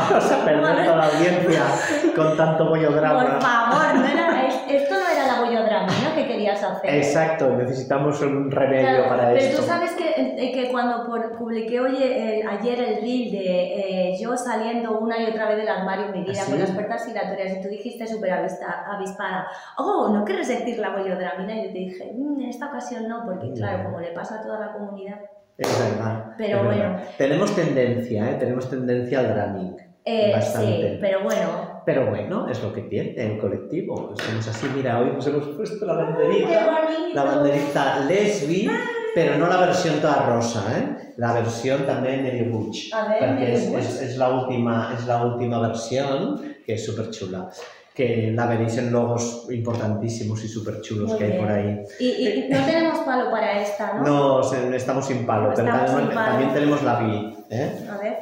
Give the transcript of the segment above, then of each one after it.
Vamos a perder toda la audiencia con tanto bollodrama. Por favor, no era, es- esto no era la bollodramina que querías hacer. Exacto, necesitamos un remedio Claro, para pero esto. tú sabes que, eh, que cuando por- publiqué eh, ayer el reel de eh, yo saliendo una y otra vez del armario en mi vida ¿Ah, sí? con las puertas giratorias y tú dijiste súper avispada, oh, ¿no quieres decir la bollodramina? Y yo te dije, "Mm, en esta ocasión no, porque No. claro, como le pasa a toda la comunidad. Es verdad. Pero es bueno. verdad. Tenemos tendencia, ¿eh? Tenemos tendencia al drumming. Eh, Bastante. sí, pero bueno. Pero bueno, es lo que tiene el colectivo. Somos así, mira, hoy nos hemos puesto la ¡Qué banderita. La banderita lesbi, pero no la versión toda rosa, ¿eh? La versión también medio butch. A ver, Porque es, es- es la última, es la última versión, que es súper chula. Que la veréis en logos importantísimos y súper chulos que hay por ahí. Y, y no tenemos palo para esta, ¿no? No, estamos sin palo, pero Estamos también, sin palo. también tenemos la bi, ¿eh? A ver,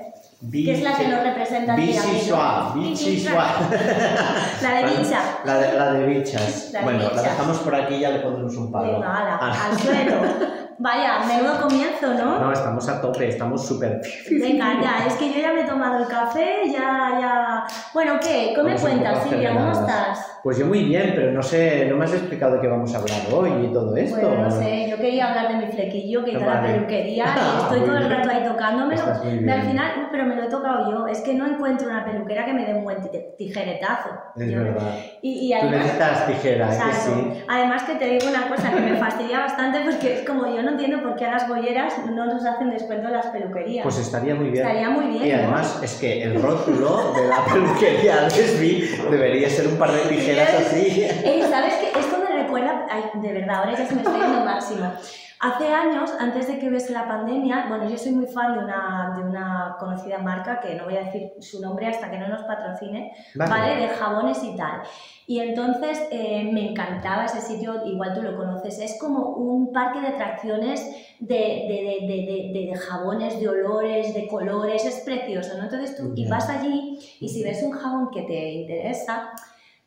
¿qué es la que nos representa a ti, Bici amigo? suave, bici suave. La de bicha. La de, la de bichas. La de bueno, la dejamos por aquí y ya le pondremos un palo. Venga, ala, Ah. al suelo. Vaya, menudo comienzo, ¿no? No, estamos a tope, estamos súper... Venga, ya, es que yo ya me he tomado el café, ya, ya... Bueno, ¿qué? ¿Qué me cuentas, Silvia? ¿Cómo estás? Pues yo muy bien, pero no sé, no me has explicado de qué vamos a hablar hoy y todo esto. Bueno, no sé, yo quería hablar de mi flequillo, que está la Vale. peluquería, y estoy Muy todo el rato ahí tocándomelo. Bien. al final, no, pero me lo he tocado yo, es que no encuentro una peluquera que me dé un buen ti- tijeretazo. Es Yo- verdad. Y, y Tú además... necesitas tijera, ¿eh? que sí. Además que te digo una cosa que me fastidia bastante porque es como yo no entiendo por qué a las bolleras no nos hacen descuento en las peluquerías. Pues estaría muy bien. Estaría muy bien, Y ¿no? además es que el rótulo de la peluquería lesbi debería ser un par de tijeras así. Ey, ¿sabes qué? Esto me recuerda, ay, de verdad, ahora ya se me está yendo máximo. Hace años, antes de que hubiese la pandemia, bueno, yo soy muy fan de una, de una conocida marca, que no voy a decir su nombre hasta que no nos patrocine, ¿vale? De jabones y tal. Y entonces eh, me encantaba ese sitio, igual tú lo conoces, es como un parque de atracciones de, de, de, de, jabones, de olores, de colores, es precioso, ¿no? Entonces tú y vas allí y si ves un jabón que te interesa,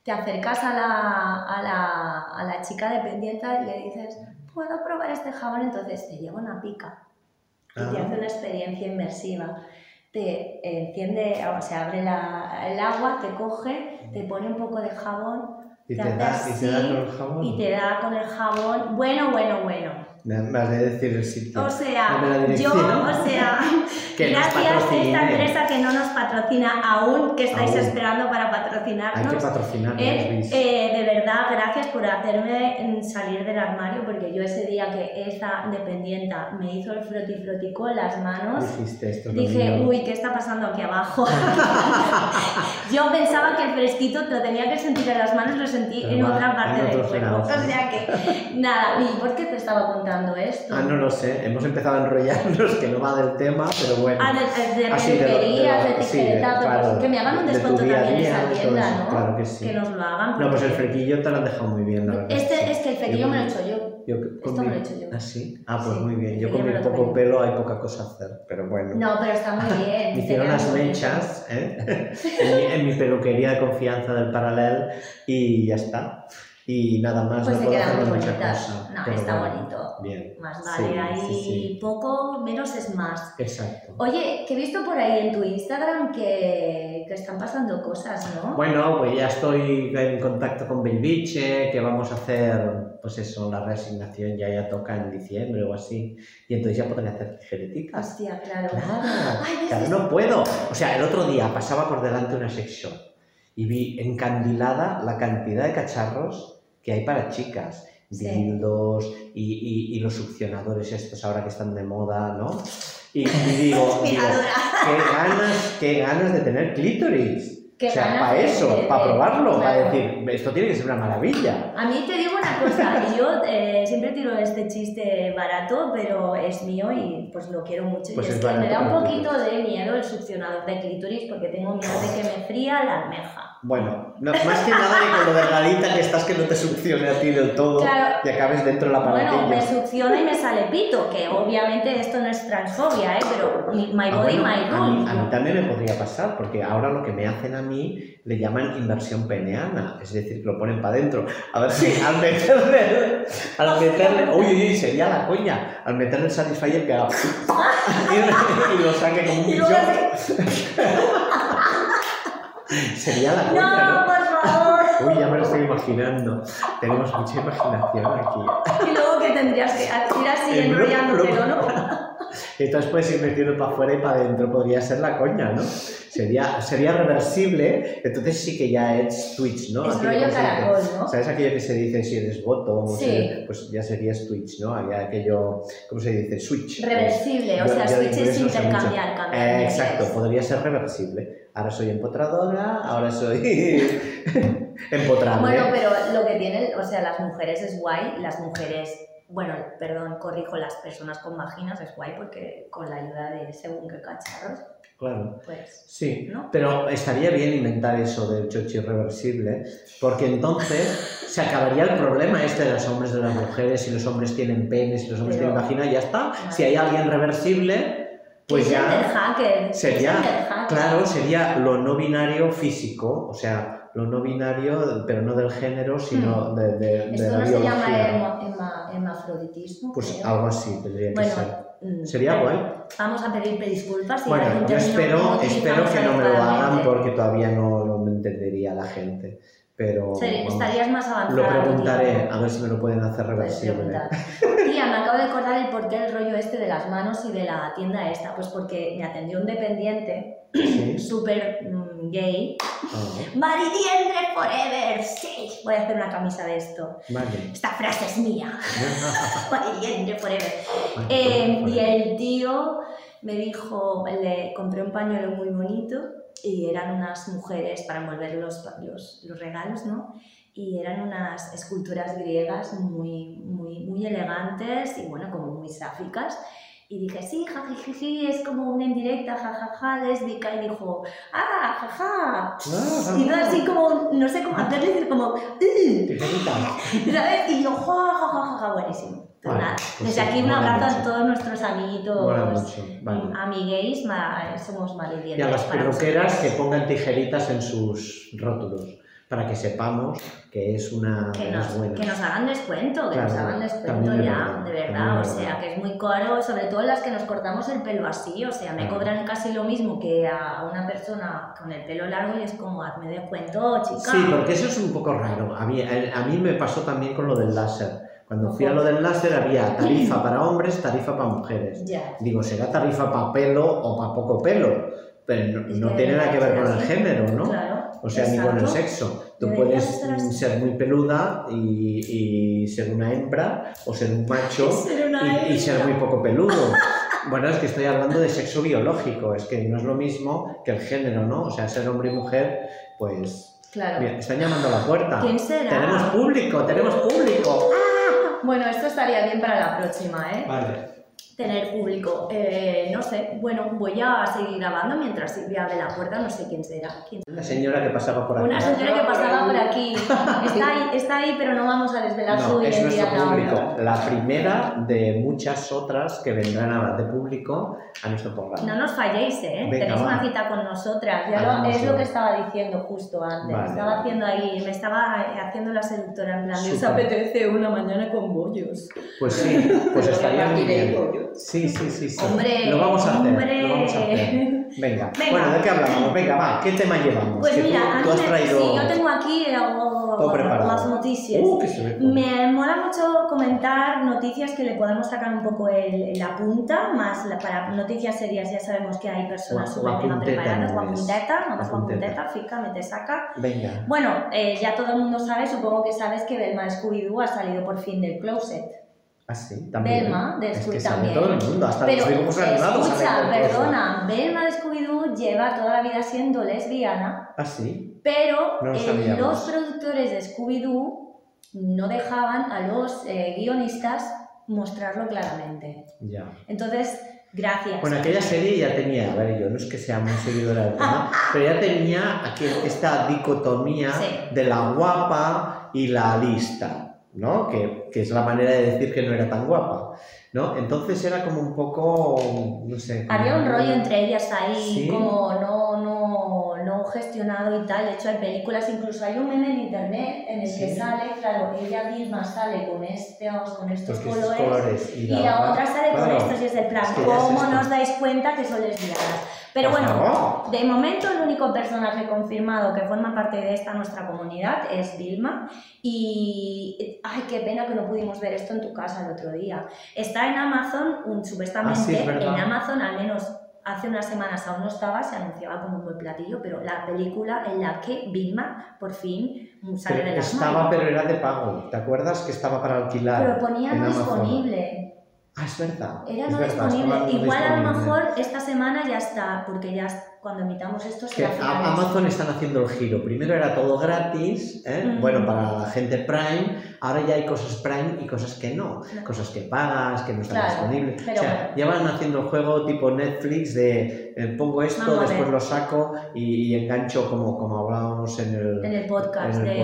te acercas a la, a la, a la chica dependiente y le dices, ¿puedo probar este jabón? Entonces te lleva una pica y te Ah. hace una experiencia inmersiva. Te enciende, o sea, abre la- el agua, te coge, te pone un poco de jabón Y te te, da, y te da así con el jabón. y te da con el jabón. Bueno, bueno, bueno. Me has de decir el sitio. O sea, yo, o sea, gracias a esta empresa que no nos patrocina aún, que estáis Aún. esperando para Hay que patrocinarnos. Eh, eh, de verdad, gracias por hacerme mm, salir del armario, porque yo ese día que esa dependienta me hizo el froti froti con las manos, esto. dije, mío. uy, ¿qué está pasando aquí abajo? yo pensaba que el fresquito lo tenía que sentir en las manos, lo sentí Pero en otra parte del cuerpo. O sea que, nada, ¿y por qué te estaba contando esto? Ah, no lo sé. Hemos empezado a enrollarnos, que no va del tema, pero bueno. Ah, de, de, Así de lo- de peluquerías, de sí, de- claro, que me hagan un descuento día también en día, esa tienda, eso, ¿no? claro que sí. nos lo hagan. No, pues el flequillo te lo han dejado muy bien, la verdad. Este, es que el flequillo me lo he hecho yo. Yo Esto con me lo mi- he hecho yo. ¿Ah, sí? Ah, pues Sí, muy bien. Yo con mi poco pelo hay poca cosa a hacer, pero bueno. No, pero está muy bien. Me hicieron las mechas ¿eh? en, mi, en mi peluquería de confianza del Paralel y ya está. Y nada más, Pues no se puedo quedan hacer muy bonitas. cosa. No, está bueno, bonito. Bien. Más Sí, vale, ahí sí, sí. poco, menos es más. Exacto. Oye, que he visto por ahí en tu Instagram que, que están pasando cosas, ¿no? Bueno, pues ya estoy en contacto con Belviche, que vamos a hacer, pues eso, la reasignación ya ya toca en diciembre o así. Y entonces ya podré hacer tijeriticas. Hostia, claro. Claro, Ay, claro, no puedo. O sea, el otro día pasaba por delante una sex shop y vi encandilada la cantidad de cacharros que hay para chicas. Sí. Dildos y, y- y los succionadores estos ahora que están de moda, ¿no? Y, y digo, digo, qué ganas, qué ganas de tener clítoris. O sea, para eso, de- para probarlo, para decir, esto tiene que ser una maravilla. A mí te digo una cosa, yo eh, siempre tiro este chiste barato, pero es mío y pues lo quiero mucho. Pues y es, es que me da un poquito de miedo el succionador de clítoris porque tengo miedo de que me fría la almeja. Bueno, no- más que nada que con lo delgadita que estás que no te succione a ti del todo Claro. y acabes dentro de la Bueno, me paratilla. succiona y me sale pito, que obviamente esto no es transfobia, ¿eh? pero my Ah, body, bueno, my a, rules. a mí también me podría pasar, porque ahora lo que me hacen a mí le llaman inversión peneana, es decir, que lo ponen para adentro. A ver si al meterle, al meterle, uy, uy, uy, sería la coña, al meterle el satisfier que haga y, y lo saque como un bichón. Sería la No, coña, ¿no? por favor. Uy, ya me lo estoy imaginando. Tenemos mucha imaginación aquí. Y luego que tendrías que ir así grupo. ¿no? Entonces puedes ir metiendo para afuera y para adentro, podría ser la coña, ¿no? Sería, sería reversible, entonces sí que ya es Twitch, ¿no? Es rollo dice- caracol, ¿no? ¿Sabes aquello que se dice si eres voto? Sí. pues ya serías Twitch, ¿no? Había aquello, ¿cómo se dice? Switch. Reversible, o sea, switch es intercambiar, cambiar. Eh, exacto, podría ser reversible. Ahora soy empotradora, ahora soy empotrable. Bueno, pero lo que tienen, o sea, las mujeres es guay, las mujeres, bueno, perdón, corrijo, las personas con vaginas es guay porque con la ayuda de según qué cacharros, Claro. pues, Sí, ¿no? pero estaría bien inventar eso del chochi reversible, porque entonces se acabaría el problema este de los hombres, de las mujeres, si los hombres tienen penes, si los hombres Pero- tienen vagina, ya está. Si hay alguien reversible, pues ya sería, claro, sería lo no binario físico, o sea, lo no binario, pero no del género, sino de, de- de Hmm. Esto la no se llama biología. hema-. Pues creo. algo así tendría que Bueno, ser. mm, Sería bueno, guay. Vamos a pedir disculpas. si Bueno, yo espero, espero que no me lo hagan porque todavía no, no me entendería la gente. Pero vamos, Estarías más avanzada. lo preguntaré, a ver si me lo pueden hacer reversible. Tía, me acabo de acordar el porqué el rollo este de las manos y de la tienda esta. Pues porque me atendió un dependiente Sí. súper mm, gay. Maridiendre forever, sí. Voy a hacer una camisa de esto. vale. Esta frase es mía. Maridiendre forever. Eh, y el tío me dijo, le compré un pañuelo muy bonito y eran unas mujeres para envolver los, los, los regalos, ¿no? Y eran unas esculturas griegas muy, muy, muy elegantes y bueno, como muy sáficas. Y dije, sí, jajijiji, es como una indirecta, jajaja, lésbica. Y dijo, ah, jaja. Ah, Y no así como, no sé cómo hacerle, decir como, Tijerita. ¿sabes? Y yo, ja, ja, ja, ja, ja, buenísimo. Pues Vale, nada, pues desde sí, aquí un abrazo a todos nuestros amiguitos vale. amiguéis, ma- somos maledientes. Y a las peluqueras que pongan tijeritas en sus rótulos para que sepamos que es una que nos, buena. que nos hagan descuento, que Claro, nos hagan descuento ya, verdad, de verdad, o sea, que es muy caro, sobre todo las que nos cortamos el pelo así, o sea, me Claro. cobran casi lo mismo que a una persona con el pelo largo y es como, hazme descuento, chica. Sí, porque eso es un poco raro. A mí, a mí me pasó también con lo del láser. Cuando fui a lo del láser había tarifa para hombres, tarifa para mujeres. Ya. Digo, será tarifa para pelo o para poco pelo, pero no, no tiene nada que ver con el género, ¿no? Claro. O sea, ni con el sexo. Tú puedes ser mm, ser muy peluda y, y ser una hembra o ser un macho Ser y, y ser muy poco peludo. Bueno, es que estoy hablando de sexo biológico, es que no es lo mismo que el género, ¿no? O sea, ser hombre y mujer, pues... Claro. Mira, están llamando a la puerta. ¿Quién será? Tenemos público, tenemos público. Bueno, esto estaría bien para la próxima, ¿eh? Vale. Tener público. Eh, no sé, bueno, voy a seguir grabando mientras Silvia abre la puerta, no sé quién será. quién Una señora que pasaba por aquí. Una señora que pasaba por aquí. Está ahí, está ahí, pero no vamos a desvelar No, su es nuestro público. La primera de muchas otras que vendrán ahora de público a nuestro programa. No nos falléis, ¿eh? Venga, Tenéis una cita con nosotras. Ya lo- es lo que estaba diciendo justo antes. Vale, estaba vale. haciendo ahí, me estaba haciendo la seductora en plan, ¿os apetece una mañana con bollos? Pues sí, pues estaría muy bien. Sí, sí, sí, sí. Hombre, lo vamos a hacer. hombre. Lo vamos a hacer. Venga. Venga. Bueno, ¿de qué hablamos? Venga, va, ¿qué tema llevamos? Pues Que tú- mira, tú, mí has traído sí, yo tengo aquí eh, preparado. las noticias. Uh. Me mola mucho comentar noticias que le podamos sacar un poco el, la punta, más la- para noticias serias ya sabemos que hay personas súper punteta preparadas, es. punteta, no La más la punteta. punteta, fica, me te saca. Venga. Bueno, eh, ya todo el mundo sabe, supongo que sabes que Belma Scooby-Doo ha salido por fin del closet. Ah, sí, también. Belma, de es que Scooby también. todo el mundo, hasta Pero los dibujos animados escucha, perdona, Belma de Scooby-Doo lleva toda la vida siendo lesbiana, Ah, sí. pero No lo eh, los productores de Scooby-Doo no dejaban a los eh, guionistas mostrarlo claramente. Ya. Entonces, gracias. Bueno, aquella serie ya tenía, a ver, yo no es que sea muy seguidora del tema, pero ya tenía aquí esta dicotomía Sí. de la guapa y la lista, ¿no? Que, que es la manera de decir que no era tan guapa, ¿no? Entonces era como un poco, no sé. Había un rollo entre ellas ahí, Sí. como no, no, no gestionado y tal. De hecho, hay películas, incluso hay un meme en internet en el que sale, claro, ella misma sale con estos, con estos colores, colores y y la otra- sale con estos y es el plan, es que es ¿cómo nos dais cuenta que son lesbianas? Pero Por bueno, favor. de momento el único personaje confirmado que forma parte de esta nuestra comunidad es Vilma y ay qué pena que no pudimos ver esto en tu casa el otro día. Está en Amazon, un- supuestamente Ah, sí, en Amazon al menos hace unas semanas aún no estaba, se anunciaba como un buen platillo, pero la película en la que Vilma por fin sale de las estaba, pero era de pago. ¿Te acuerdas que estaba para alquilar? Pero ponía en Amazon? Ah, es verdad. Era no disponible. Igual a lo mejor esta semana ya está, porque ya cuando emitamos esto Que será finales. Amazon están haciendo el giro. Primero era todo gratis, ¿eh? Mm. bueno, para la gente Prime. Ahora ya hay cosas Prime y cosas que no. Cosas que pagas, que no están Claro, disponibles. pero o sea, ya van haciendo el juego tipo Netflix de eh, pongo esto, Vamos después lo saco y, y engancho como, como hablábamos en el... en el podcast, en el de,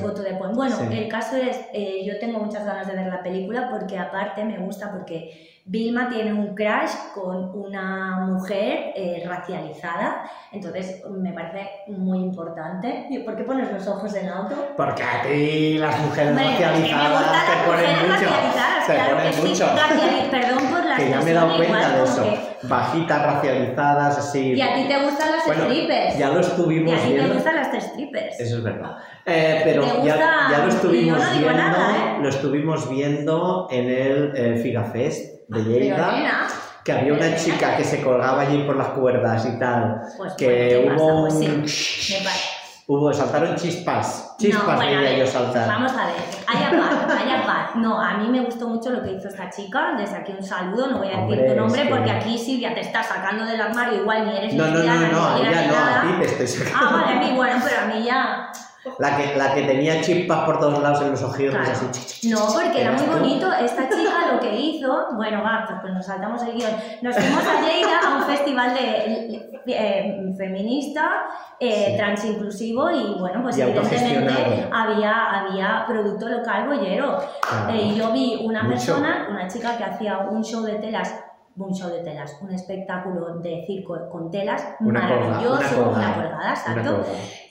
podcast Point. Bueno, Sí. el caso es, eh, yo tengo muchas ganas de ver la película porque aparte me gusta porque Vilma tiene un crash con una mujer eh, racializada, entonces me parece muy importante. ¿Y ¿Por qué pones los ojos en alto? Porque a ti las mujeres me racializadas gustan te las ponen mucho. racializadas, te claro ponen que sí. mucho. Raciali- Perdón por la Que ya me he dado cuenta de igual eso. como que- Bajitas racializadas, así. Y a ti te gustan las Bueno, strippers. Ya lo Y estuvimos a ti te viendo. gustan las strippers. Eso es verdad. Eh, pero ¿Te ya, ya lo Y estuvimos no viendo, nada, ¿eh? lo estuvimos viendo en el eh, Figafest de Lleida, que había una chica que se colgaba allí por las cuerdas y tal, pues, que bueno, ¿qué pasa? hubo Pues un... sí. Hubo, saltaron chispas, chispas No, bueno, yo saltar. Vamos a ver, haya paz, haya paz. No, a mí me gustó mucho lo que hizo esta chica. Desde aquí un saludo, no voy a decir tu nombre que- porque aquí Silvia te está sacando del armario, igual ni eres No, no, no, no, a ella no, ni a ti te estoy sacando. Ah, vale, a mí, bueno, pero a mí ya. La que, la que tenía chispas por todos lados en los ojillos, Claro. así. ch, ch. No, porque era muy tú. bonito. Esta chica lo que hizo, bueno, va, pues, pues nos saltamos el guion. Nos fuimos a Lleida a un festival de, eh, feminista, eh, Sí. transinclusivo y bueno, pues Y evidentemente había, había producto local bollero. Claro. Eh, yo vi una Mucho. persona, una chica que hacía un show de telas, un show de telas, un espectáculo de circo con telas Una maravilloso, una colgada. una colgada, Una exacto.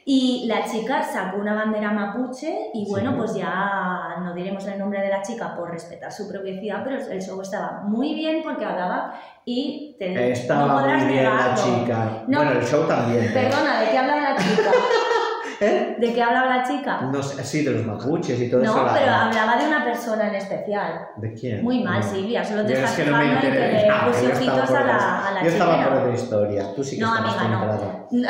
Y la chica sacó una bandera mapuche y Sí. bueno, pues ya no diremos el nombre de la chica por respetar su privacidad, pero el show estaba muy bien porque hablaba y te no Estaba podrás muy bien la chica. No. Bueno, el show también. pero- Perdona, ¿de qué hablaba la chica? ¿Eh? ¿De qué hablaba la chica? No sé, sí, de los mapuches y todo eso. No, pero hablaba de una persona en especial. ¿De quién? Muy mal, No. Silvia, solo te estás es que no me fijando en que Ah, puse ojitos a la, a la Yo estaba por otra historia. Tú sí que No, estabas amiga, no.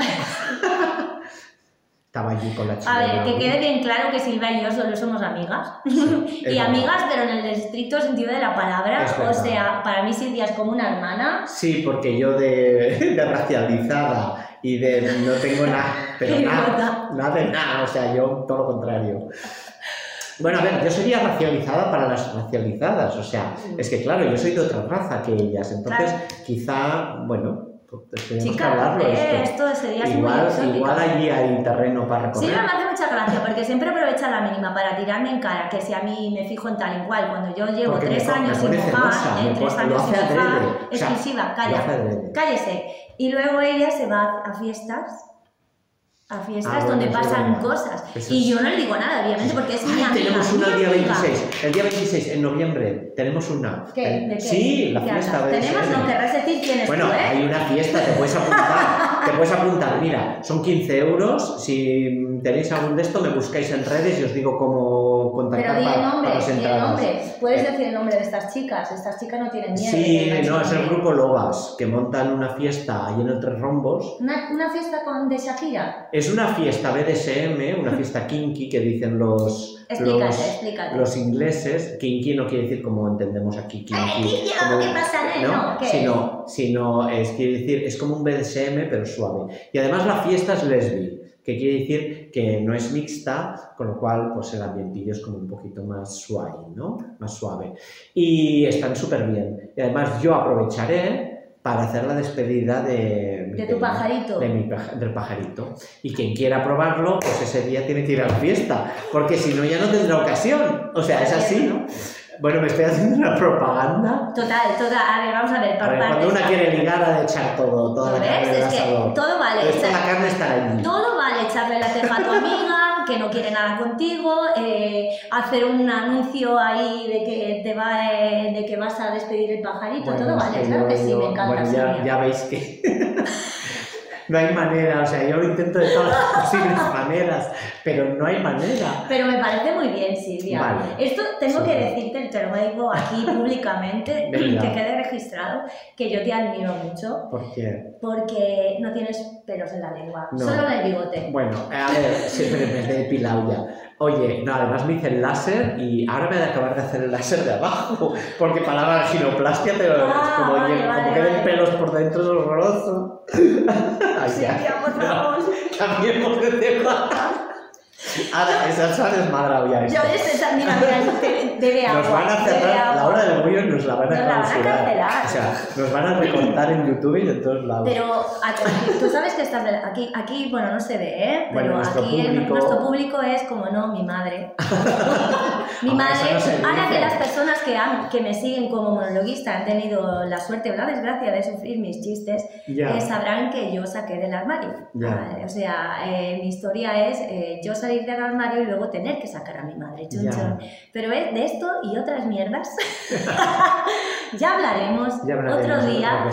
Estaba allí con la chica. A ver, que quede bien claro que Silvia y yo solo somos amigas. es y amigas, pero en el estricto sentido de la palabra. Es O sea, para mí Silvia es como una hermana. Sí, porque yo de, de racializada y de no tengo nada, pero nada, nada de nada, o sea, yo todo lo contrario. Bueno, a ver, yo sería racializada para las racializadas, o sea, es que claro, yo soy de otra raza que ellas, entonces Claro. quizá, bueno, Chica, hablarlo eh, esto. esto sería muy Igual, exótico. igual allí hay terreno para recorrer. Silvia me hace mucha gracia porque siempre aprovecha la mínima para tirarme en cara que si a mí me fijo en tal y cual, cuando yo llevo Porque tres me años sin mojar, eh, tres años sin mojar, adrede, o sea, exclusiva, calla. cállese. Y luego ella se va a fiestas, a fiestas Ah, bueno, donde pasan cosas. Eso y yo no le digo nada, obviamente, porque es mi Ay, amiga. tenemos una mi el día amiga. 26, el día 26, en noviembre, tenemos una. ¿Qué? Ten- ¿De qué? Sí, la ¿Qué fiesta de Tenemos, no querrás decir quién es Bueno, tú, ¿eh? hay una fiesta, te puedes apuntar. te puedes apuntar. Mira, son 15 euros. Si tenéis algún de esto, me buscáis en redes y os digo cómo Pero contactar di el nombre, para di el nombre. Puedes Eh, decir el nombre de estas chicas. Estas chicas no tienen miedo. Sí, no, es el grupo Lobas, que montan una fiesta allí en el Tres Rombos. Una, una fiesta con, de Shakira. Es una fiesta BDSM, una fiesta kinky que dicen los, Explícate, los, explícate. los ingleses. Kinky no quiere decir como entendemos aquí kinky. Kikio, como- ¿qué pasa? ¿no? No, ¿qué sino, sino es, quiere decir, es como un BDSM pero suave. Y además la fiesta es lesbi, que quiere decir que no es mixta, con lo cual pues el ambientillo es como un poquito más suave, ¿no? Más suave. Y están súper bien. Y además yo aprovecharé para hacer la despedida de, De tu pajarito. de mi del pajarito. Y quien quiera probarlo, pues ese día tiene que ir a la fiesta, porque si no ya no tendrá ocasión. O sea, es así, ¿no? Bueno, me estoy haciendo una propaganda. Total, total. A ver, vamos a ver. A por ver, cuando una quiere ligar ha de echar todo, toda la ¿Ves? carne Es que todo vale. La carne está allí. Todo vale, echarle la ceja a tu amiga, que no quiere nada contigo, eh, hacer un anuncio ahí de que te va, eh, de que vas a despedir el pajarito, Bueno, todo vale, claro yo- que sí, yo- me encanta. Bueno, ya, ya veis que no hay manera, o sea, yo lo intento de todas las posibles maneras, pero no hay manera. Pero me parece muy bien, Silvia. Vale. Esto tengo Sí. que decirte, te lo digo aquí públicamente, que quede registrado, que yo te admiro mucho Porque, porque no tienes pelos en la lengua, No. solo en el bigote. bueno, a ver, siempre me he depilado ya. Oye, no, además me hice el láser y ahora me he de acabar de hacer el láser de abajo, porque para la vaginoplastia te lo, Ah, como, vale, queden pelos por dentro es horroroso. Ay, ya. Silvia, por favor. Cambiemos de tema. Ahora, esa se ha desmadrado ya Yo esto. este, mira, mira, debe agua. Nos van a cerrar, la hora del bollo nos la van a Nos la van a. O sea, nos van a recortar en YouTube y en todos lados. Pero aquí- tú sabes que estás de- aquí, aquí, bueno, no se ve, ¿eh? Bueno, Pero nuestro aquí el- público- nuestro público es, como no, mi madre. mi madre, no ahora que las personas que, han, que me siguen como monologuista han tenido la suerte o la desgracia de sufrir mis chistes, ya. eh, sabrán que yo saqué del armario. Vale, O sea, eh, mi historia es eh, yo salir del armario y luego tener que sacar a mi madre. chun. Pero es de esto y otras mierdas. ya hablaremos, Ya hablaremos otro día.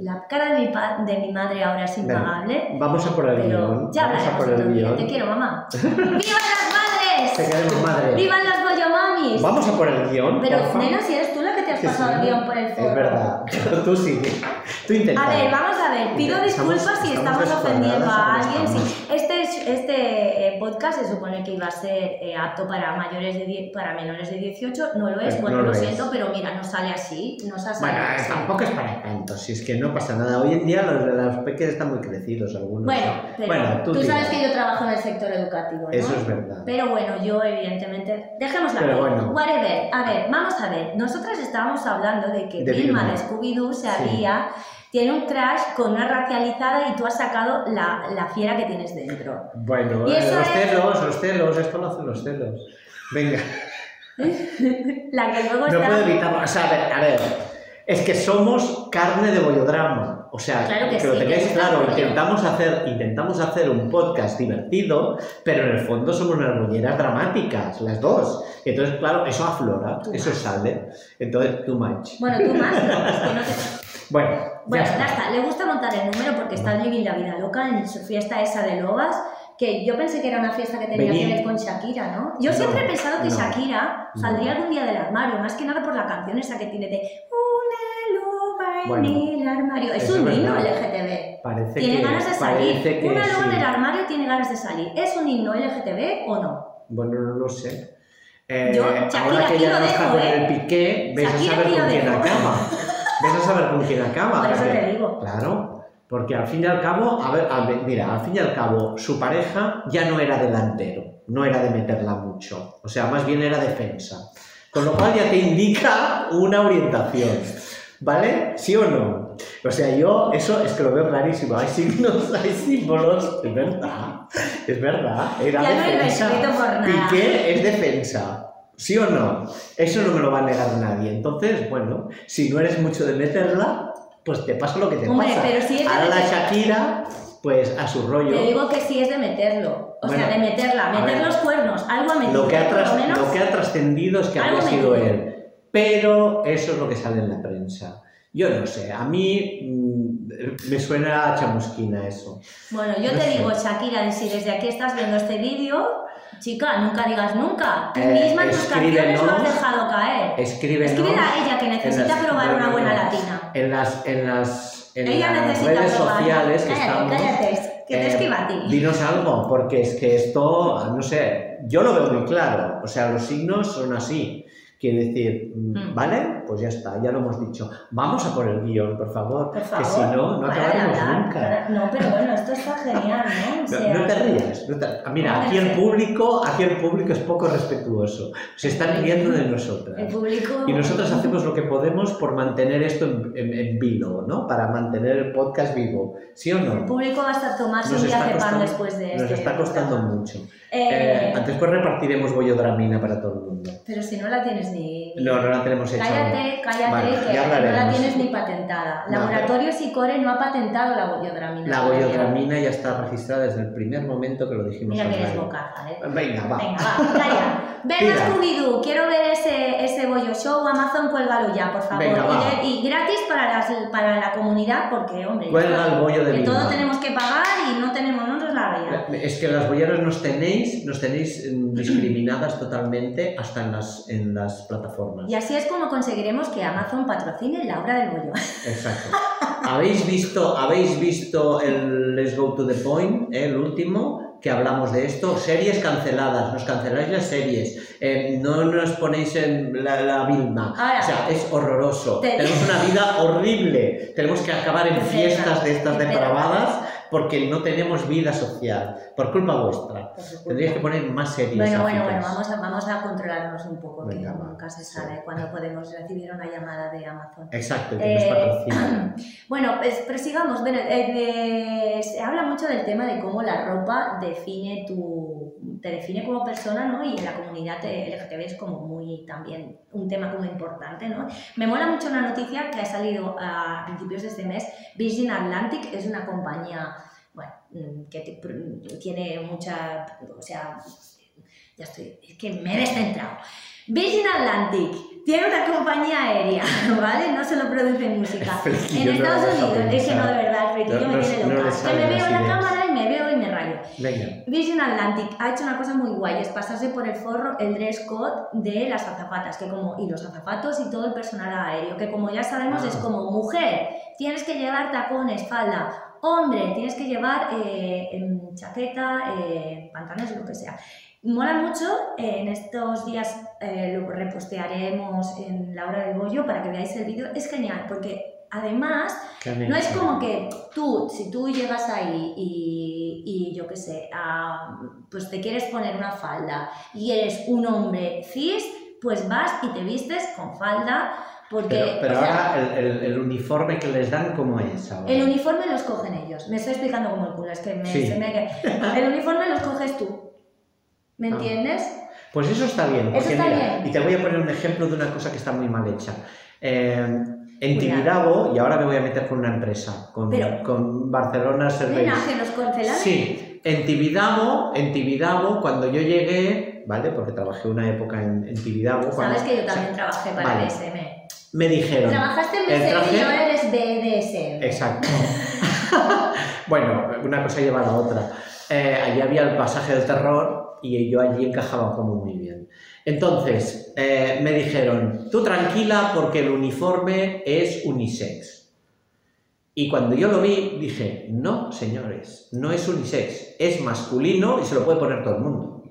La cara de mi, de mi madre ahora es impagable. Vamos a por el guion. ya Vamos a por el otro día. guion. Te quiero, mamá. ¡Vivan las Te madres! queremos madre. ¡Vivan las bollomamis! Vamos a por el guion. Pero, nena, si eres tú la que te has Que pasado sí. el guion por el forro. Es verdad. Tú sí. Tú intenta. A ver, vamos a ver, pido Estamos- disculpas si estamos estamos ofendiendo a alguien. sí. Este, es- este eh, podcast se supone que iba a ser eh, apto para mayores de 10 para menores de 18, no lo es, Pues bueno, no lo, siento, pero mira, no sale así, nos ha Bueno, salido eh, así. tampoco es para tanto, si es que no pasa nada. Hoy en día los, los peques están muy crecidos algunos. Bueno, pero Bueno, tú sabes que yo trabajo en el sector educativo, ¿no? Eso es verdad. Pero bueno, yo evidentemente, dejémosla Pero ver. bueno. Whatever. A ver, vamos a ver. Nosotras estábamos hablando de que De Vilma. de Scooby-Doo se Sí. había, tiene un crash con una racializada y tú has sacado la, la fiera que tienes dentro. Bueno, eh, los es- celos, los celos, esto lo hacen los celos. Venga, La que luego no está... puedo evitarlo. O sea, a ver, a ver, es que somos carne de bollodrama. O sea, Claro que lo sí, tengáis que claro, intentamos hacer, intentamos hacer un podcast divertido, pero en el fondo somos unas dramáticas, las dos. Entonces, claro, eso aflora, Too eso much. sale. Entonces, too much. Bueno, tú más, no, es que no te... Bueno, Bueno, ya ya está. está. Le gusta montar el número porque está viviendo la vida loca en su fiesta esa de lobas, que yo pensé que era una fiesta que tenía Venid. que ver con Shakira, ¿no? Yo No, siempre he pensado que no, Shakira no. saldría algún día del armario, más que nada por la canción esa que tiene de Una loba en Bueno, el armario. Es un himno. LGTB. Parece Tiene que, ganas de salir. que Una loba sí. en el armario tiene ganas de salir. ¿Es un himno LGTB o no? Bueno, no lo sé. Eh, Yo, Shakira, ahora que ya no está con ¿eh? el piqué, ves Shakira, a saber con quién acaba. Ves a saber con quién acaba. Por eso te digo. Claro, porque al fin y al cabo, a ver, a ver, mira, al fin y al cabo, su pareja ya no era delantero, no era de meterla mucho, o sea, más bien era defensa. Con lo cual ya te indica una orientación, ¿vale? ¿Sí o no? O sea, yo eso es que lo veo clarísimo, hay signos, hay símbolos, es verdad, es verdad, era Ya no defensa. nada. Piqué es defensa. ¿Sí o no? Eso no me lo va a negar nadie. Entonces, bueno, si no eres mucho de meterla, pues te pasa lo que te Hombre, pasa. pero si es de Ahora la meter- Shakira, pues a su rollo. Te digo que sí es de meterlo. O sea, de meterla, a meter ver. los cuernos. Algo ha metido. Lo que, ha por tras- lo menos. lo que ha trascendido es que había sido metido. él. Pero eso es lo que sale en la prensa. Yo no sé, a mí mm, me suena a chamusquina eso. Bueno, yo No te sé. digo, Shakira, si desde aquí estás viendo este vídeo, chica, nunca digas nunca. Tú Eh, misma en tus canciones lo has dejado caer. Escríbenos Escríbele a ella que necesita las- probar una buena latina. en las, en las, en ella las necesita redes probar. sociales que cállate, estamos. cállate, que te Eh, escriba a ti. Dinos algo, porque es que esto, no sé, yo lo veo muy claro. O sea, los signos son así. Quiere decir, mm, Mm. ¿vale? Pues ya está, ya lo hemos dicho. Vamos a por el guion, por favor, Por favor. que si no, no acabaremos nunca. para- No, pero bueno, esto está genial, ¿no? O No, sea, no te rías. no te- ah, Mira, aquí el público, aquí el público es poco respetuoso. Se están riendo de nosotras. El público... Y nosotros hacemos lo que podemos por mantener esto en, en- en vivo, ¿no? Para mantener el podcast vivo. ¿Sí o El no? público va a estar tomarse un viaje pan después de Nos este está costando programa. mucho. Eh, Eh, después repartiremos bollo-dramina para todo el mundo. Pero si no la tienes ni... No, no la tenemos hecha. Cállate, cállate, Vale, que no la tienes ni patentada. No, Laboratorio Sicore no ha patentado la bolliodramina. La bollo-dramina ya está registrada desde el primer momento que lo dijimos. Mira que eres bocaza, ¿eh? Venga, va. Venga, va, calla. Venga, Tira. Scooby-Doo, quiero ver ese, ese bollo show. Amazon, cuélgalo ya, por favor. Venga, va. y, gratis para, las, para la comunidad, porque, hombre, Cuelga el bollo de que todo tenemos que pagar y no tenemos, no Es que las bolleras nos tenéis, nos tenéis mm, discriminadas totalmente hasta en las, en las plataformas. Y así es como conseguiremos que Amazon patrocine la obra del bollo. Exacto. ¿Habéis visto, ¿Habéis visto el Let's Go to the Point, eh, el último, que hablamos de esto? Series canceladas, nos canceláis las series, eh, no nos ponéis en la, la Vilma. Ahora, o sea, es horroroso. te- Tenemos una vida horrible. Tenemos que acabar en Es fiestas de estas depravadas porque no tenemos vida social. Por culpa vuestra. por. Tendríais que poner más series. Bueno, bueno, bueno, vamos a, vamos a controlarnos un poco, Venga, que nunca se Sí. sabe cuándo podemos recibir una llamada de Amazon. Exacto, que nos Eh, patrocinan. Bueno, pues prosigamos. Bueno, eh, se habla mucho del tema de cómo la ropa define tu, te define como persona, ¿no? Y en la comunidad LGTB es como muy también un tema como importante, ¿no? Me mola mucho una noticia que ha salido a principios de este mes. Virgin Atlantic es una compañía, bueno, mm, que te- tiene mucha, o sea, ya estoy, es que me he descentrado. Virgin Atlantic tiene una compañía aérea, ¿vale? No solo produce música. En no Estados Unidos, es que no, de verdad, el No, me no- tiene no loca. que salen me veo en la ideas. cámara y me veo. Venga. Virgin Atlantic ha hecho una cosa muy guay, es pasarse por el forro el dress code de las azafatas, que como, y los azafatos y todo el personal aéreo, que como ya sabemos Ah. es como mujer, tienes que llevar tacones, falda, hombre, tienes que llevar eh, em, chaqueta, eh, pantalones, lo que sea. Mola mucho, eh, en estos días eh, lo repostearemos en la hora del bollo para que veáis el vídeo, es genial, porque además ¿qué han no es como que tú, si tú llegas ahí y, y yo qué sé, pues te quieres poner una falda y eres un hombre cis, pues vas y te vistes con falda porque Pero, pero o sea, ahora el, el- el uniforme que les dan, ¿cómo es ahora? el uniforme los cogen ellos. Me estoy explicando como el culo, es que me, Sí. se me- el uniforme los coges tú. ¿Me Ah. entiendes? Pues eso está bien, Eso está mira, bien. y te voy a poner un ejemplo de una cosa que está muy mal hecha. Eh, en. Tibidabo, y ahora me voy a meter con una empresa, con, Pero- con Barcelona Service. Que los cancelaron. Sí, en Tibidabo, en Tibidabo, cuando yo llegué, ¿vale? Porque trabajé una época en, en Tibidabo. cuando- Sabes que yo también trabajé para Vale. BSM. Me dijeron... Trabajaste en BSM y traje- ahora eres BDSM. Exacto. bueno, una cosa lleva a la otra. Eh, allí había el pasaje del terror y yo allí encajaba como muy bien. Entonces, eh, me dijeron, tú tranquila porque el uniforme es unisex. Y cuando yo lo vi, dije, no, señores, no es unisex, es masculino y se lo puede poner todo el mundo.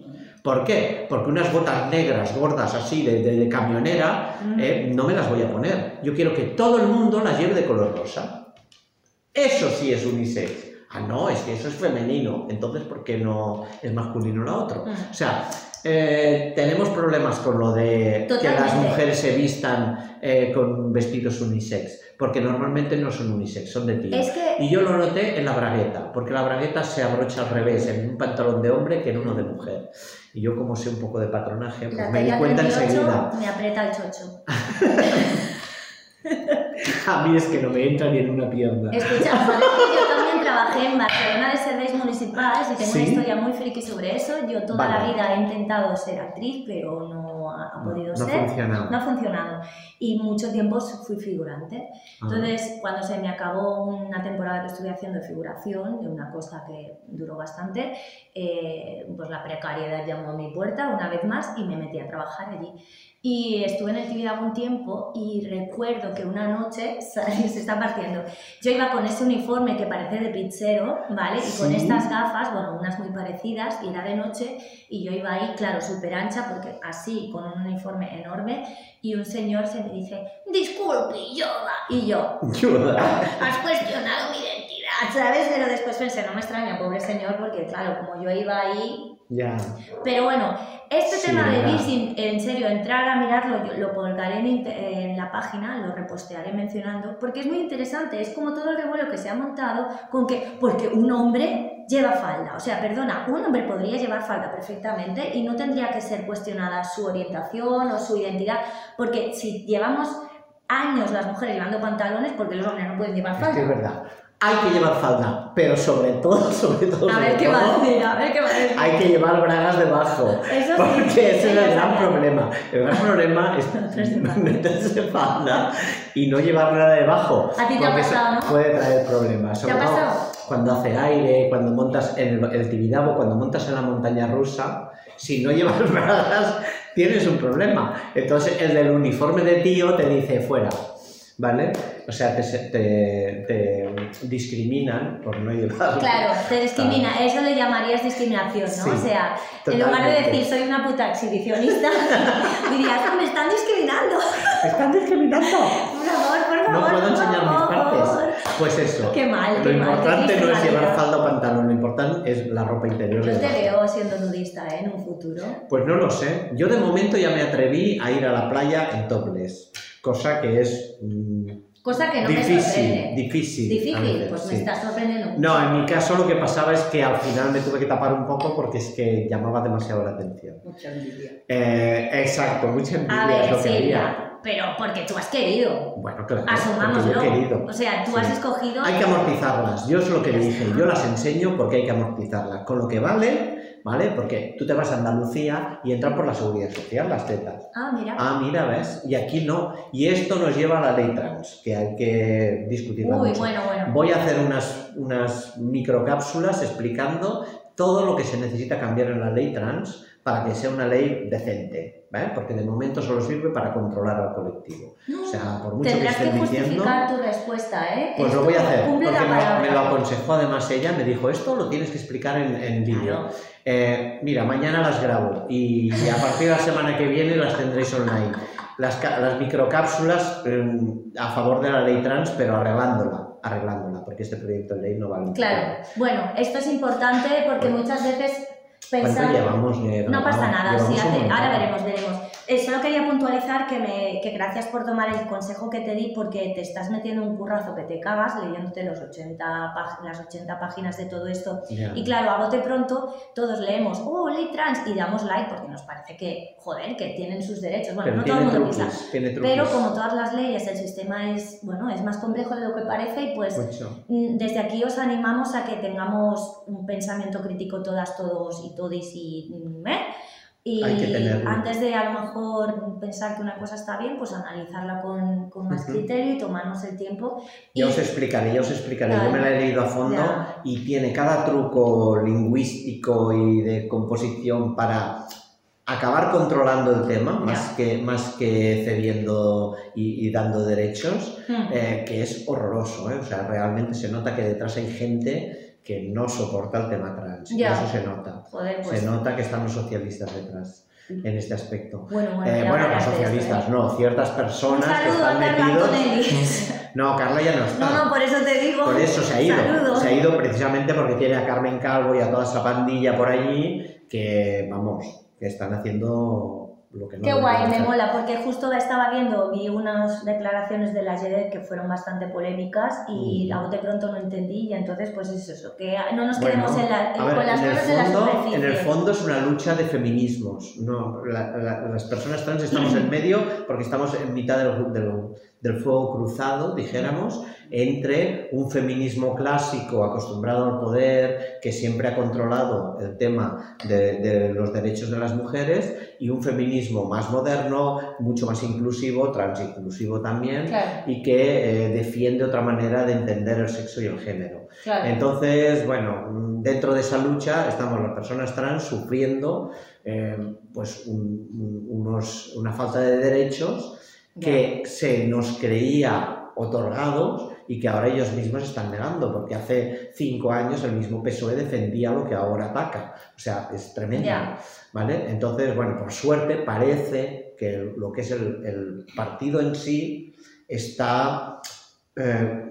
¿Por qué? Porque unas botas negras, gordas, así, de, de- de camionera, eh, no me las voy a poner. Yo quiero que todo el mundo las lleve de color rosa. Eso sí es unisex. Ah, no, es que eso es femenino. Entonces, ¿por qué no es masculino lo otro? Mm. O sea, eh, tenemos problemas con lo de que las mujeres se vistan eh, con vestidos unisex, porque normalmente no son unisex, son de tiro. Es que Y yo lo noté en la bragueta, porque la bragueta se abrocha al revés en un pantalón de hombre que en uno de mujer. Y yo, como sé un poco de patronaje, pues me di cuenta 38 enseguida. me aprieta el chocho. A mí es que no me entra ni en una pierna. Escucha, sabes que yo trabajé en Barcelona de serveis municipales y tengo ¿Sí? una historia muy friki sobre eso. Yo toda Vale. la vida he intentado ser actriz, pero no ha, ha podido no ser. funciona. No ha funcionado. Y mucho tiempo fui figurante. Ah. Entonces, cuando se me acabó una temporada que estuve haciendo de figuración, de una cosa que duró bastante, eh, pues la precariedad llamó a mi puerta una vez más y me metí a trabajar allí. Y estuve en el Tibidabo un tiempo y recuerdo que una noche se está partiendo. Yo iba con ese uniforme que parece de pizzero, ¿vale? Y con Sí. estas gafas, bueno, unas muy parecidas, y era de noche, y yo iba ahí, claro, súper ancha, porque así, con un uniforme enorme, y un señor se me dice, disculpe, Yoda. Y yo, Ayuda. has cuestionado mi identidad, ¿sabes? Pero después pensé, no me extraña, pobre señor, porque claro, como yo iba ahí, Ya. pero bueno, este Sí, tema de. Vising, en serio, entrar a mirarlo, yo lo colgaré en, en la página, lo repostearé mencionando, porque es muy interesante, es como todo el revuelo que se ha montado con que, porque un hombre lleva falda, o sea, perdona, un hombre podría llevar falda perfectamente y no tendría que ser cuestionada su orientación o su identidad, porque si llevamos años las mujeres llevando pantalones, porque los hombres no pueden llevar Es que es falda. verdad. Hay que llevar falda, pero sobre todo, sobre todo, A ver qué va a todo, decir, a ver qué va a decir. hay que llevar bragas debajo. Eso sí, Porque ese es el gran sí. problema. El gran problema es meterse falda y no llevar nada debajo. A ti te ha pasado, ¿no? Puede traer problemas. ¿Te Sobre ha todo pasado? cuando hace aire, cuando montas en el, el Tibidabo, cuando montas en la montaña rusa, si no llevas bragas, tienes un problema. Entonces el del uniforme de tío te dice fuera. ¿Vale? O sea, te, se- te, discriminan por no llevar. Claro, te discrimina, eso le llamarías discriminación, ¿no? Sí, o sea, en lugar de decir soy una puta exhibicionista, dirías, "Ah, me están discriminando. ¡Están discriminando! Por favor, por favor. No puedo por enseñar mis favor". partes. Pues eso. Qué mal, Lo qué mal. qué importante no es llevar falda o pantalón, lo importante es la ropa interior. Yo te veo siendo nudista ¿eh? en un futuro. Pues no lo sé. Yo de momento ya me atreví a ir a la playa en topless, cosa que es mm, Cosa que no me difícil, sorprende. difícil. Difícil, veces, pues sí. me estás sorprendiendo mucho. No, en mi caso lo que pasaba es que al final me tuve que tapar un poco porque es que llamaba demasiado la atención. Mucha envidia. Eh, exacto, mucha envidia A es ver, lo que había. Silvia, pero porque tú has querido. Bueno, claro, porque yo he Asumámoslo. querido. O sea, tú Sí. has escogido. Hay que amortizarlas. Yo es lo que dije. está. Yo las enseño porque hay que amortizarlas. Con lo que vale, ¿vale? Porque tú te vas a Andalucía y entran por la seguridad social las tetas. Ah, mira. Ah, mira, ¿ves? Y aquí no. Y esto nos lleva a la ley trans, que hay que discutirla Uy, mucho. bueno, bueno. Voy a hacer unas, unas microcápsulas explicando todo lo que se necesita cambiar en la ley trans para que sea una ley decente, ¿vale? Porque de momento solo sirve para controlar al colectivo. O sea, por mucho que Tendrás que estén diciendo... justificar tu respuesta, ¿eh? Pues lo Esto voy a hacer, porque me lo, me lo aconsejó además ella, me dijo, esto lo tienes que explicar en, en vídeo. Eh, mira, mañana las grabo y a partir de la semana que viene las tendréis online. Las, las microcápsulas eh, a favor de la ley trans, pero arreglándola, arreglándola, porque este proyecto de ley no vale. Claro. Bueno, esto es importante porque muchas veces ¿Cuánto pensamos... llevamos de No pasa nada, sí, hace- ahora veremos, veremos. Eh, solo quería puntualizar que, me, que gracias por tomar el consejo que te di porque te estás metiendo un currazo que te cagas leyéndote los 80 pag- las 80 páginas de todo esto. Y claro, a bote pronto todos leemos, oh, ley trans, y damos like porque nos parece que, joder, que tienen sus derechos. Bueno, Pero no todo el mundo tiene truquis. Pero como todas las leyes, el sistema es, bueno, es más complejo de lo que parece y pues Mucho. Mm, Desde aquí os animamos a que tengamos un pensamiento crítico todas, todos y todis y... mm, ¿eh? Y Hay que tenerlo. antes de a lo mejor pensar que una cosa está bien, pues analizarla con, con más Ujú. criterio y tomarnos el tiempo. Y, Ya os explicaré, ya os explicaré. Claro. Yo me la he leído a fondo Ya. y tiene cada truco lingüístico y de composición para acabar controlando el tema, más que, más que cediendo y, y dando derechos, Mm, eh, que es horroroso. ¿eh? O sea, realmente se nota que detrás hay gente que no soporta el tema trans. y Ya. Eso se nota. joder, pues... Se nota que están los socialistas detrás en este aspecto. Bueno, bueno, Eh, bueno, los esto, socialistas ¿eh? no, ciertas personas que están metidos. No, Carla ya no está. No, no, por eso te digo. Por eso se ha ido. Saludos. Se ha ido precisamente porque tiene a Carmen Calvo y a toda esa pandilla por allí que, vamos, que están haciendo lo que no Qué guay, me mola, porque justo estaba viendo, vi unas declaraciones de la JEDEC que fueron bastante polémicas y Mm. a bote pronto no entendí y entonces pues es eso, que no nos Bueno, quedemos en la, A ver, con las en, cosas en la fondo, superficie. en el fondo es una lucha de feminismos. No, la- la- las personas trans estamos en medio porque estamos en mitad del, del- del fuego cruzado, dijéramos, entre un feminismo clásico acostumbrado al poder, que siempre ha controlado el tema de, de los derechos de las mujeres, y un feminismo más moderno, mucho más inclusivo, transinclusivo también, Claro, y que eh, defiende otra manera de entender el sexo y el género. claro. Entonces, bueno, dentro de esa lucha estamos las personas trans sufriendo eh, pues un- un- unos, una falta de derechos que se nos creía otorgados y que ahora ellos mismos están negando, porque hace cinco años el mismo PSOE defendía lo que ahora ataca. O sea, es tremendo. ¿Vale? Entonces, bueno, por suerte parece que lo que es el, el partido en sí está eh,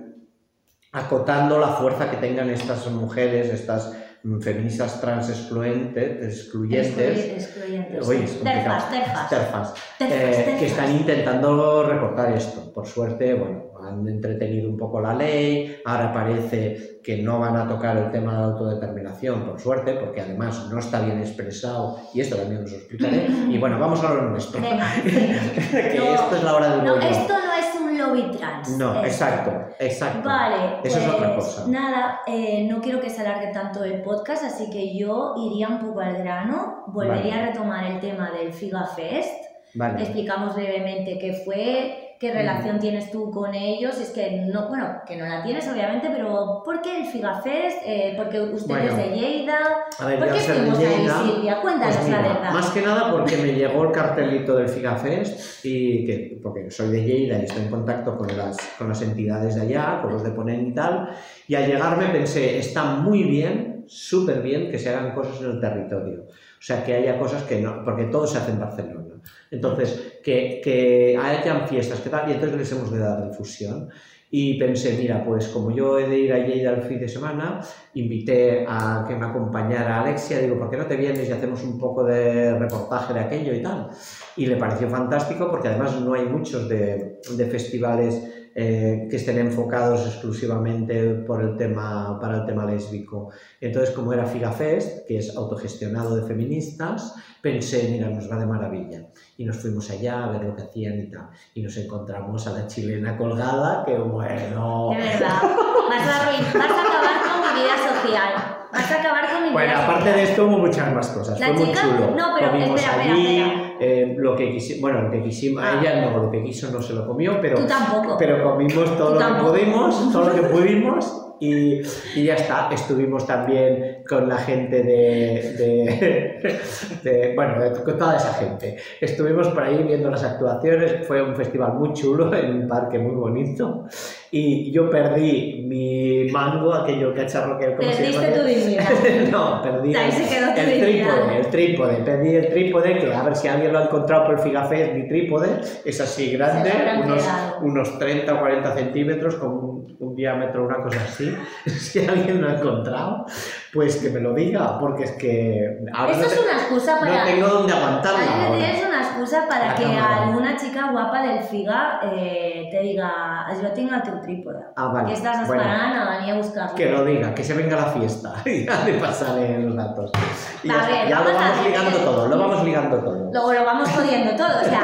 acotando la fuerza que tengan estas mujeres, estas mm, feministas trans excluyentes, Excluy- excluyentes. Oye, es. Terfas, terfas. terfas, eh, terfas. que están intentando recortar esto. Por suerte, bueno, han entretenido un poco la ley, ahora parece que no van a tocar el tema de la autodeterminación, por suerte, porque además no está bien expresado, y esto también os explicaré. Y bueno, vamos a lo nuestro, que No, esto es la hora del No, esto no es un lobby trans. No, esto. exacto, exacto. Vale, Eso es otra pues cosa. nada, eh, no quiero que se alargue tanto el podcast, así que yo iría un poco al grano, volvería Vale. a retomar el tema del Figa Fest, Vale. explicamos brevemente qué fue, qué Mm. relación tienes tú con ellos, es que no, bueno, que no la tienes obviamente, pero ¿por qué el Figa Fest? Eh, porque usted es Bueno. de Lleida, A ver, ¿por qué fuimos ahí Silvia? Cuéntanos Pues la mira, verdad. Más que nada porque me llegó el cartelito del FigaFest y que, porque soy de Lleida y estoy en contacto con las, con las entidades de allá, con los de Ponent y tal, y al llegarme pensé, está muy bien, súper bien que se hagan cosas en el territorio. O sea, que haya cosas que no, porque todo se hace en Barcelona. Entonces, que, que hayan fiestas, que tal, y entonces les hemos de dar difusión. Y pensé, mira, pues como yo he de ir a Lleida el fin de semana, invité a que me acompañara Alexia, digo, ¿por qué no te vienes y hacemos un poco de reportaje de aquello y tal? Y le pareció fantástico porque además no hay muchos de, de festivales eh, que estén enfocados exclusivamente por el tema, para el tema lésbico. Entonces, como era FigaFest, que es autogestionado de feministas, pensé, mira, nos va de maravilla. Y nos fuimos allá a ver lo que hacían y tal. Y nos encontramos a la chilena colgada, que bueno... De verdad, vas a, vas a acabar con mi vida social, vas a acabar con mi vida Bueno, social. aparte de esto hubo muchas más cosas. La Fue muy chica- chulo. no, pero Comimos espera, espera, allí, espera. Eh, lo que quisimos, bueno, lo que quisimos, Ah. ella no, lo que quiso no se lo comió, pero, Tú tampoco. pero comimos todo Tú lo que pudimos, todo lo que pudimos y, y ya está. Estuvimos también con la gente de, de- de- bueno, de- con toda esa gente. Estuvimos por ahí viendo las actuaciones, fue un festival muy chulo en un parque muy bonito y yo perdí mi mango, aquello cacharro que... ¿cómo se Perdiste tu dignidad. no, perdí Ahí el, se quedó el trípode, el trípode. Perdí el trípode, que a ver si alguien lo ha encontrado por el Figafest, mi trípode. Es así grande, unos, unos 30 o 40 centímetros, con un, un diámetro, una cosa así. si alguien lo ha encontrado, pues que me lo diga, porque es que ahora Eso no, es te- una excusa no para... tengo dónde aguantarla es una excusa para La que cámara. alguna chica guapa del FIGA eh, te diga, yo tengo tu trípode. Ah, vale. Que estás Bueno, esperando a venir a buscarlo. que lo diga, que se venga a la fiesta. y ya le pasaré los datos. Y ya, A ver, ya lo vamos a ligando todo, lo vamos ligando todo. Luego lo vamos jodiendo todo. O sea,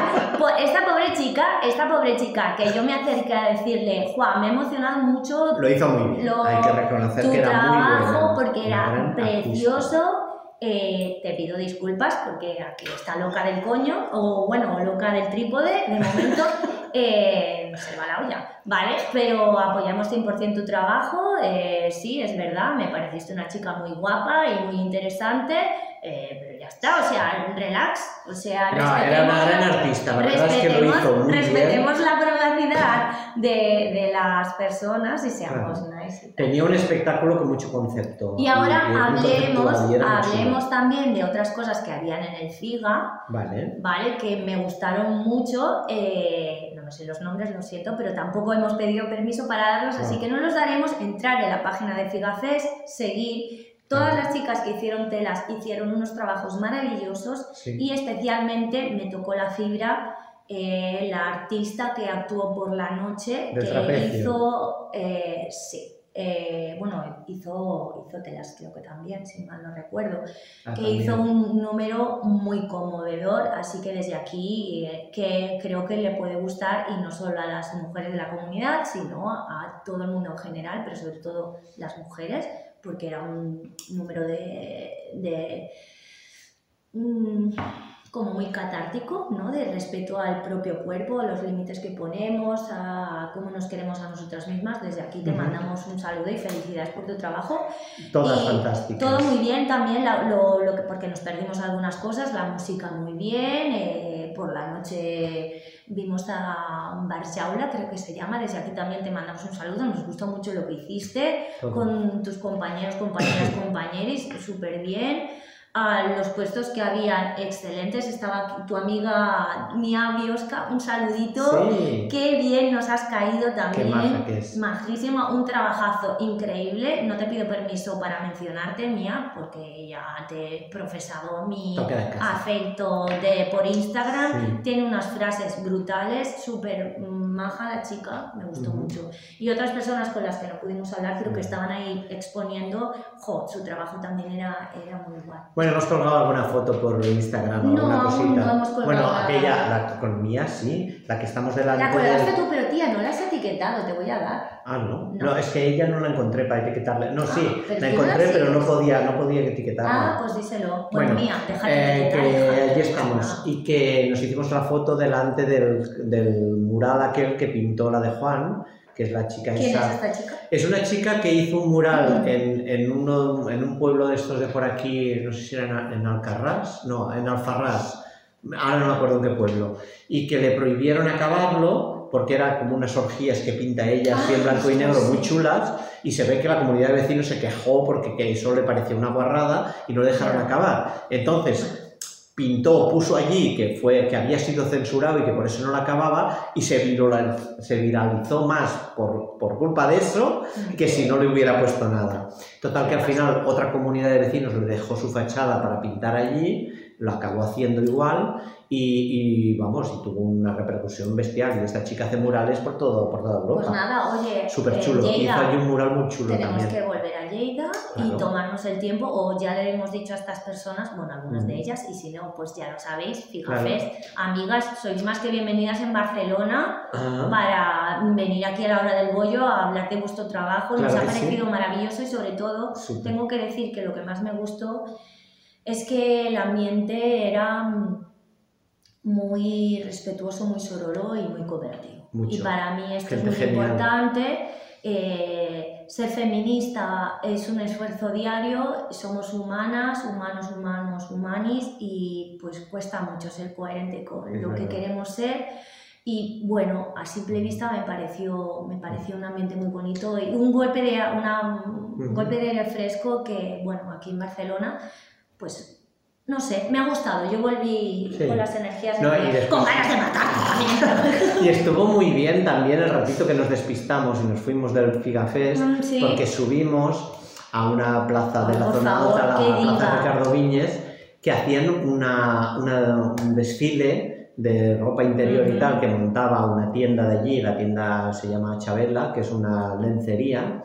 esta pobre chica, esta pobre chica que yo me acerqué a decirle, Juan, me ha emocionado mucho Lo hizo muy bien. Lo- Hay que reconocer tu que era muy trabajo buena. porque era precioso. Eh, te pido disculpas porque aquí está loca del coño, o bueno, loca del trípode, de momento eh, se va la olla, ¿vale? Pero apoyamos 100% tu trabajo, eh, sí, es verdad, me pareciste una chica muy guapa y muy interesante, eh, pero ya está, o sea, relax, o sea, No, era una gran artista, la verdad es que lo hizo muy bien. respetemos la privacidad de, de las personas y seamos nice. y tal. Tenía un espectáculo con mucho concepto. Y ahora hablemos, y chulo. hablemos también de otras cosas que habían en el FIGA, Vale. ¿vale? Que me gustaron mucho. eh, no sé los nombres, lo siento, pero tampoco hemos pedido permiso para darlos, así que no los daremos. Entrar en la página de FIGAFES, seguir. Todas las chicas que hicieron telas hicieron unos trabajos maravillosos Sí. y especialmente me tocó la fibra eh, la artista que actuó por la noche, Del que trapecio. hizo, eh, sí, eh, bueno, hizo hizo, telas, creo que también, si mal no recuerdo, Ah, que también. hizo un número muy conmovedor, así que desde aquí eh, que creo que le puede gustar y no solo a las mujeres de la comunidad, sino a todo el mundo en general, pero sobre todo las mujeres, porque era un número de, de mm, como muy catártico, ¿no? De respeto al propio cuerpo, a los límites que ponemos, a cómo nos queremos a nosotras mismas. Desde aquí te Ujú. mandamos un saludo y felicidades por tu trabajo. Todas y fantásticas. Todo muy bien también, lo, lo que, porque nos perdimos algunas cosas, la música muy bien, eh, por la noche vimos a Bar Jaula, creo que se llama, desde aquí también te mandamos un saludo, nos gustó mucho lo que hiciste, con tus compañeros, compañeras, compañeros, súper bien. A los puestos que habían excelentes, estaba tu amiga Mia Biosca, un saludito. Sí. Qué bien nos has caído Qué también. maja que es. Majísima, un trabajazo increíble. No te pido permiso para mencionarte, Mía, porque ya te he profesado mi afecto de, por Instagram. Sí. Tiene unas frases brutales, súper maja la chica, me gustó mucho. Y otras personas con las que no pudimos hablar, pero que estaban ahí exponiendo, jo, su trabajo también era, era muy guay. Bueno, hemos colgado alguna foto por Instagram o No, alguna cosita. no hemos colgado bueno, aquella, la con Mía sí, la que estamos delante. La colgaste del- tú, pero tía, no la has etiquetado, te voy a dar. Ah, no. No. no. es que ella no la encontré para etiquetarle. No, Ah, sí, pero la encontré, pero no podía, no podía etiquetarla. Ah, pues díselo. Bueno, Bueno, Mía, déjate Eh, que allí estamos y que nos hicimos la foto delante del, del mural aquel que pintó la de Juan, que es la chica ¿Quién esa. es esta chica? Es una chica que hizo un mural en, en, uno, en un pueblo de estos de por aquí, no sé si era en, en Alcarrás, no, en Alfarrás, ahora no me acuerdo en qué pueblo, y que le prohibieron acabarlo porque era como unas orgías que pinta ella así en Ah, blanco y negro muy chulas y se ve que la comunidad de vecinos se quejó porque que eso le parecía una guarrada y no dejaron acabar. Entonces pintó, puso allí que, fue, que había sido censurado y que por eso no la acababa y se viralizó, se viralizó más por, por culpa de eso que si no le hubiera puesto nada. Total que al final otra comunidad de vecinos le dejó su fachada para pintar allí, lo acabó haciendo igual y, y, vamos, y tuvo una repercusión bestial y esta chica hace murales por, todo, por toda Europa. Pues nada, oye, Súper eh, chulo. Hizo Lleida, allí un mural muy chulo tenemos también. que volver a Lleida Claro. y tomarnos el tiempo, o ya le hemos dicho a estas personas, bueno, algunas de Ujú. ellas, y si no, pues ya lo sabéis, Claro. fíjate, amigas, sois más que bienvenidas en Barcelona Ah, para venir aquí a la hora del bollo a hablar de vuestro trabajo, nos Claro ha que sí. parecido maravilloso y sobre todo tengo que decir que lo que más me gustó es que el ambiente era mm, muy respetuoso, muy sororo y muy cooperativo. Mucho. Y para mí esto es muy genial. importante. eh, ser feminista es un esfuerzo diario, somos humanas, humanos, humanos, humanis y pues cuesta mucho ser coherente con Es lo que queremos ser. Y bueno, a simple vista me pareció, me pareció un ambiente muy bonito y un golpe de, una, un golpe de aire fresco que, bueno, aquí en Barcelona, pues no sé, me ha gustado. Yo volví Sí. con las energías No, después- con ganas de matar. Y estuvo muy bien también el ratito que nos despistamos y nos fuimos del Figafest Mm, sí. porque subimos a una plaza de la por zona favor, alta, la plaza diva. Ricardo Viñes, que hacían una, una- un desfile de ropa interior y tal que montaba una tienda de allí, la tienda se llama Chabela, que es una lencería,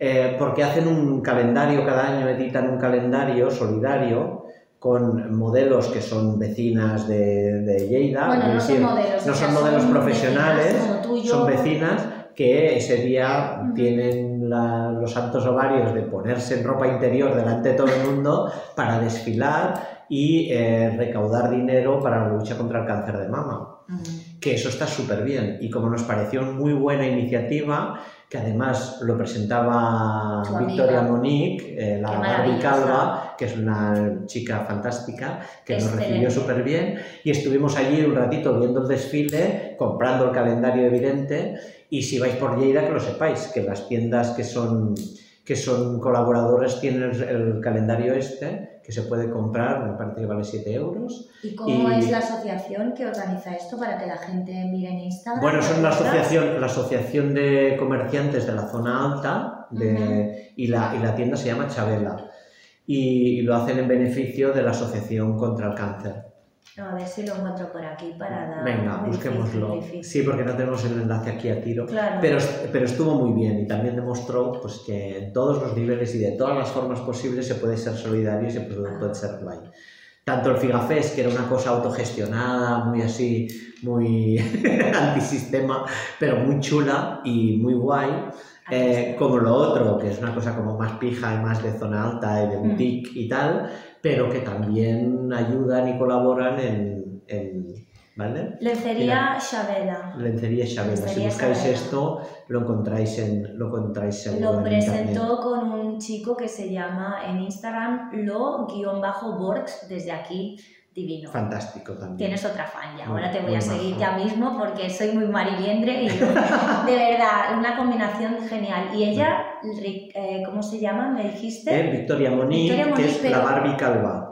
eh, porque hacen un calendario, cada año editan un calendario solidario con modelos que son vecinas de, de Lleida. Bueno, no son modelos, no o sea, son modelos son profesionales, vecinas son vecinas que ese día tienen la- los santos ovarios de ponerse en ropa interior delante de todo el mundo para desfilar y eh, recaudar dinero para la lucha contra el cáncer de mama. Que eso está súper bien y como nos pareció muy buena iniciativa, que además lo presentaba. Victoria Monique, eh, la Barbie. Calva, que es una chica fantástica, que nos Excelente. recibió súper bien y estuvimos allí un ratito viendo el desfile, comprando el calendario evidente y si vais por Lleida que lo sepáis, que las tiendas que son, que son colaboradores tienen el, el calendario este que se puede comprar, me parece que vale 7 euros. ¿Y cómo Y- es la asociación que organiza esto para que la gente mire en Instagram? Bueno, son la asociación, la asociación de comerciantes de la zona alta de- y, la, y la tienda se llama Chabela y, lo hacen en beneficio de la Asociación contra el Cáncer. A ver si lo encuentro por aquí para dar. Venga, muy difícil, busquémoslo. difícil. Sí, porque no tenemos el enlace aquí a tiro. Claro. Pero, pero estuvo muy bien y también demostró pues, que en todos los niveles y de todas las formas posibles se puede ser solidario y se puede, puede ser guay. Tanto el Figafest, que era una cosa autogestionada, muy así, muy antisistema, pero muy chula y muy guay, eh, como lo otro, que es una cosa como más pija y más de zona alta y de Mm. boutique y tal, pero que también ayudan y colaboran en, en ¿vale? Lencería Chabela. Lencería Chabela. Si buscáis esto, lo encontráis en lo encontráis Lo en presentó con un chico que se llama en Instagram lo-borgs desde aquí, divino. Fantástico también. Tienes otra fan ya, ahora te voy a seguir ya mismo porque soy muy mariliendre y de verdad, una combinación genial. Y ella, eh, ¿cómo se llama? ¿Me dijiste? Eh, Victoria Moniz, Victoria que Moniz, es la Barbie calva.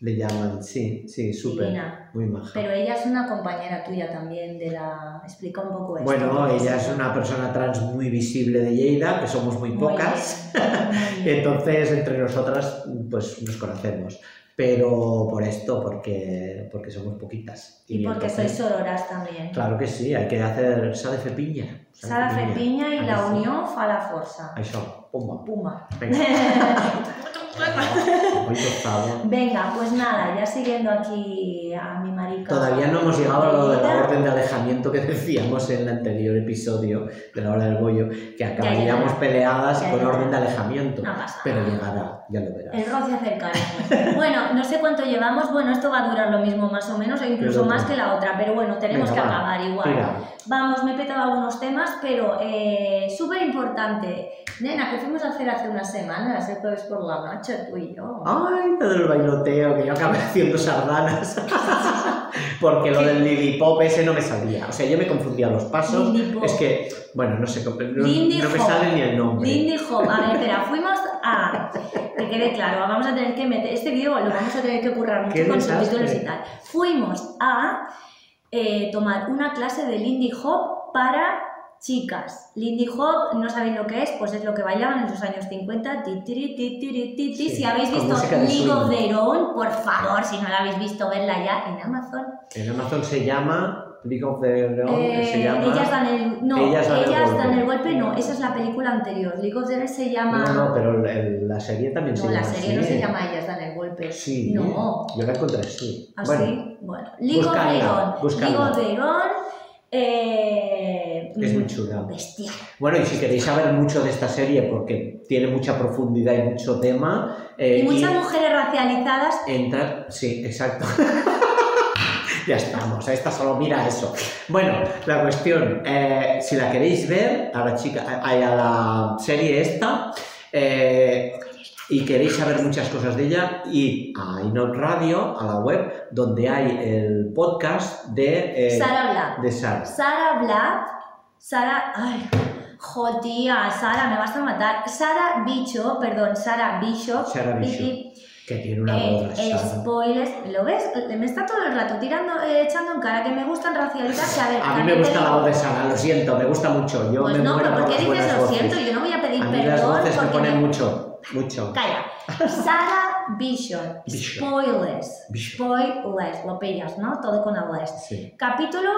Le llaman, sí, sí, súper. Divina. Muy maja. Pero ella es una compañera tuya también de la... Explica un poco esto. Bueno, ella es una persona trans muy visible de Lleida, que somos muy Muy pocas. bien, muy bien. Entonces, entre nosotras, pues nos conocemos. Pero por esto, porque, porque somos poquitas. Y porque entonces- sois sororas también. Claro que sí, hay que hacer Sala de Fepiña. Sara Fepiña y la sí. unió fa la força. Això, pumba. Puma. Venga. Venga, pues nada, ya siguiendo aquí a mi marica. Todavía no hemos llegado a lo de la orden de alejamiento que decíamos en el anterior episodio de la hora del bollo, que acabaríamos peleadas con orden de alejamiento. No pasa Pero llegará, ya lo verás. El roce hace el cariño. Bueno, no sé cuánto llevamos. Bueno, esto va a durar lo mismo más o menos, o incluso más que la otra. Pero bueno, tenemos Venga, que va, acabar igual. Vamos, me he petado algunos temas, pero eh, súper importante. Nena, que fuimos a hacer hace unas semanas, el jueves por la noche, tú y yo. Ay, lo del bailoteo, que yo acabé haciendo sardanas. Porque lo del Lily Pop ese no me salía. O sea, yo me confundía los pasos. Pop. Es que, bueno, no sé, no, no me sale ni el nombre. Lindy Hop, a ver, espera, fuimos a. Que quede claro, vamos a tener que meter. Este vídeo lo vamos a tener que currar mucho con subtítulos y tal. Fuimos a eh, tomar una clase de Lindy Hop para chicas. Lindy Hop, no sabéis lo que es, pues es lo que bailaban en los años 50. Ti, tiri, ti, tiri, ti, ti. Sí, Si habéis visto League of. Their Own, por favor, si no la habéis visto, verla ya en Amazon. En Amazon se llama League of the Leon, Eh, se llama... ellas dan el. No, Ellas dan el golpe. dan el golpe, no, esa es la película anterior. League of Their Own se llama. No, no, pero el- la serie también No, se la llama serie no se llama Ellas dan el golpe. Sí. No. Yo la encontré así. ¿Así? Bueno, Bueno, League of Their Own. League of Their Own, eh, es muy mm, chula. Bestial. Bueno, y si queréis saber mucho de esta serie, porque tiene mucha profundidad y mucho tema... eh, Y muchas mujeres racializadas. Entrar, sí, exacto. ya estamos, a esta solo mira eso. Bueno, la cuestión, eh, si la queréis ver, a la chica, a, a la serie esta, eh, y queréis saber muchas cosas de ella, y a Inot Radio, a la web, donde hay el podcast de, eh, Sara Black. de Sara. Sara Black. Sara. Ay. Jodía, Sara, me vas a matar. Sara Bicho, perdón, Sara Bicho. Sara Bishop, Y- que tiene una Eh, voz. eh, spoilers, ¿lo ves? Me está todo el rato tirando, eh, echando en cara que me gustan racializar. que a ver, A mí me gusta la voz de Sara, lo siento, me gusta mucho. Yo Pues me no, pero ¿por qué dices lo voces. siento? Yo no voy a pedir A mí las perdón voces me porque ponen me- mucho, mucho. Calla. Sara Vision. Vision. Spoilers. Vision. Spoilers. Lo pillas, ¿no? Todo con Aguas. Sí. Capítulo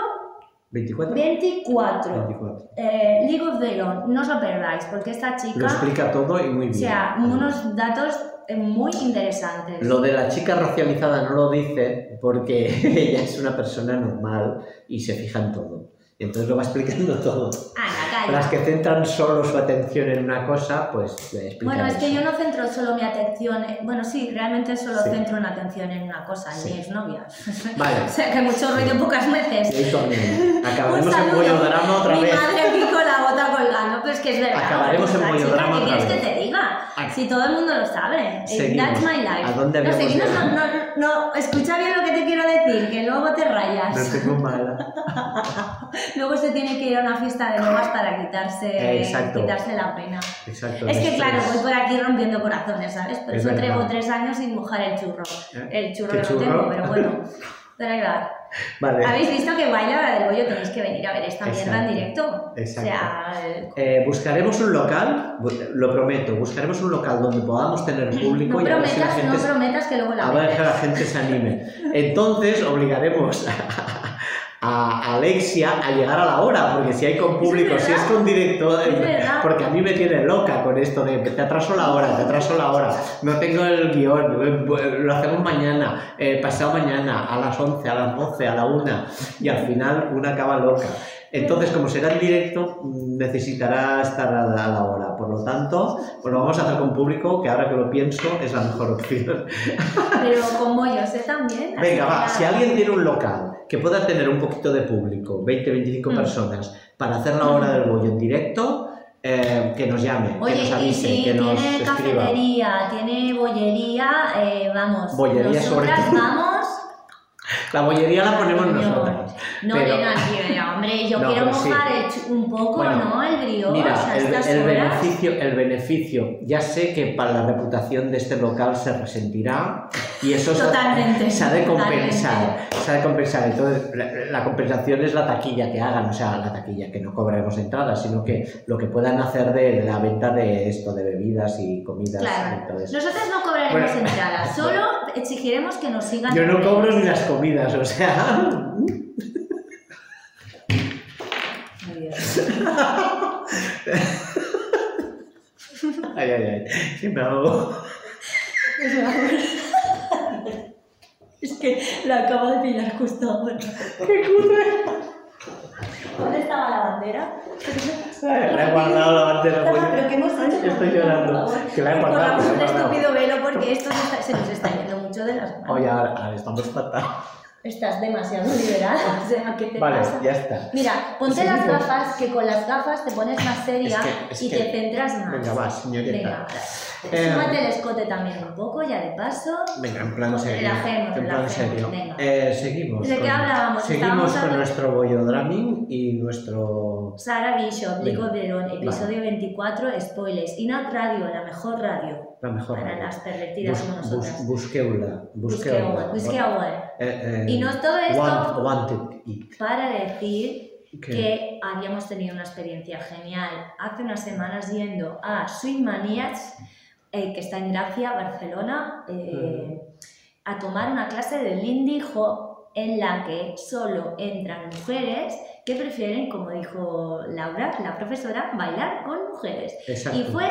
24. 24. 24. Eh, League of Own. No os lo perdáis, porque esta Lo chica. explica todo y muy O bien. sea, unos datos eh, muy interesantes. Lo de la chica racializada no lo dice porque ella es una persona normal y se fija en todo. Entonces lo va explicando todo. Anda, Las calla. que centran solo su atención en una cosa, pues le explican Bueno, es que eso. yo no centro solo mi atención. en- Bueno, sí, realmente solo Sí. centro en atención en una cosa, en Sí. mi exnovia. Vale. o sea, que mucho ruido pocas Y veces. ahí también. Acabaremos en bollodrama otra Mi vez. madre aquí con la bota colgando, pero es que es verdad. Acabaremos en bollodrama chica, ¿Qué otra quieres que vez. te diga? Ah. Si todo el mundo lo sabe. Eh, Seguimos. That's my life. ¿A dónde no, seguimos, no, no, no, escucha bien lo que te quiero decir, que luego te rayas. No tengo mala. Luego se tiene que ir a una fiesta de nuevas para quitarse, Exacto. quitarse la pena. Exacto. Es que esto claro, es- voy por aquí rompiendo corazones, ¿sabes? Pero Es eso verdad. llevo tres años sin mojar el churro. ¿Eh? El churro ¿Qué que churro? no tengo, pero bueno. Para grabar. Vale. ¿Habéis visto que baila la del bollo? Tenéis que venir a ver esta mierda en Exacto. directo. Exacto. O sea, el- Eh, buscaremos un local, lo prometo, buscaremos un local donde podamos tener público no y a ver si la prometas, gente no prometas que luego la a ver que la gente se anime. Entonces obligaremos a Alexia a llegar a la hora, porque si hay con público, si es con directo, eh, porque a mí me tiene loca con esto de te atraso la hora, te atraso la hora, no tengo el guion, eh, lo hacemos mañana, eh, pasado mañana, a las 11, a las 12, a la 1, y al final una acaba loca. Entonces, como será en directo, necesitará estar a la, a hora. Por lo tanto, pues lo vamos a hacer con público, que ahora que lo pienso es la mejor opción. Pero con bollos, ¿eh? También. Venga, va, si alguien tiene un local que pueda tener un poquito de público, 20, 25 Mm. personas, para hacer la hora del bollo en directo, eh, que nos llame, que Oye, nos y avise, si que nos tiene escriba. cafetería, tiene bollería, eh, vamos. Bollería sobre nosotras todo. vamos. La bollería la ponemos Señor. nosotras. No, Pero- tío, hombre, yo No, quiero sí. mojar el chu- un poco, Bueno, ¿no? El brioche Mira, a el, estas el horas. beneficio, el beneficio, ya sé que para la reputación de este local se resentirá y eso se- Totalmente, se ha de compensar. totalmente. Se ha de compensar. Entonces, la, la compensación es la taquilla que hagan, o sea, la taquilla que no cobraremos entradas, sino que lo que puedan hacer de la venta de esto, de bebidas y comidas. Claro. Entonces, Nosotras no cobraremos Bueno. entradas, solo exigiremos que nos sigan. yo no cobro ni las comidas, o sea. Ay. Ay, ay, me hago. Es que lo acabo de pillar justo ahora. ¡Qué cutre! ¿Dónde estaba la bandera? La he guardado la bandera. ¿Pero qué hemos hecho? Estoy llorando. Que la he guardado, un guardado. estúpido velo porque esto se, está- se nos está yendo mucho de las manos. Oye, ahora, ahora estamos fatal. Estás demasiado liberal. O sea, ¿qué te Vale, pasa? ya está. Mira, ponte las gafas, que con las gafas te pones más seria Es que- es y que- te centras más. Venga, va, señorita. Venga, Eh, súmate el escote también un poco, ya de paso. Venga, en plan Pues serio. relajemos, en plan relajemos, serio. venga. Eh, seguimos. ¿De qué hablábamos? Seguimos con nuestro bollo drumming y nuestro. Sara Bishop, Nico. Verón, episodio 24, spoilers. Inat Radio, la mejor radio La mejor. para las pervertidas como Bus, nosotras. bus, busqueula. Busqueula. busqueola. Eh, eh, Y no todo esto- want- wanted it. Para decir ¿Qué? que habíamos tenido una experiencia genial hace unas semanas yendo a Sweet Maniacs, eh, que está en Gracia, Barcelona, eh, a tomar una clase de Lindy Hop en la que solo entran mujeres que prefieren, como dijo Laura, la profesora, bailar con mujeres. Exacto. Y fue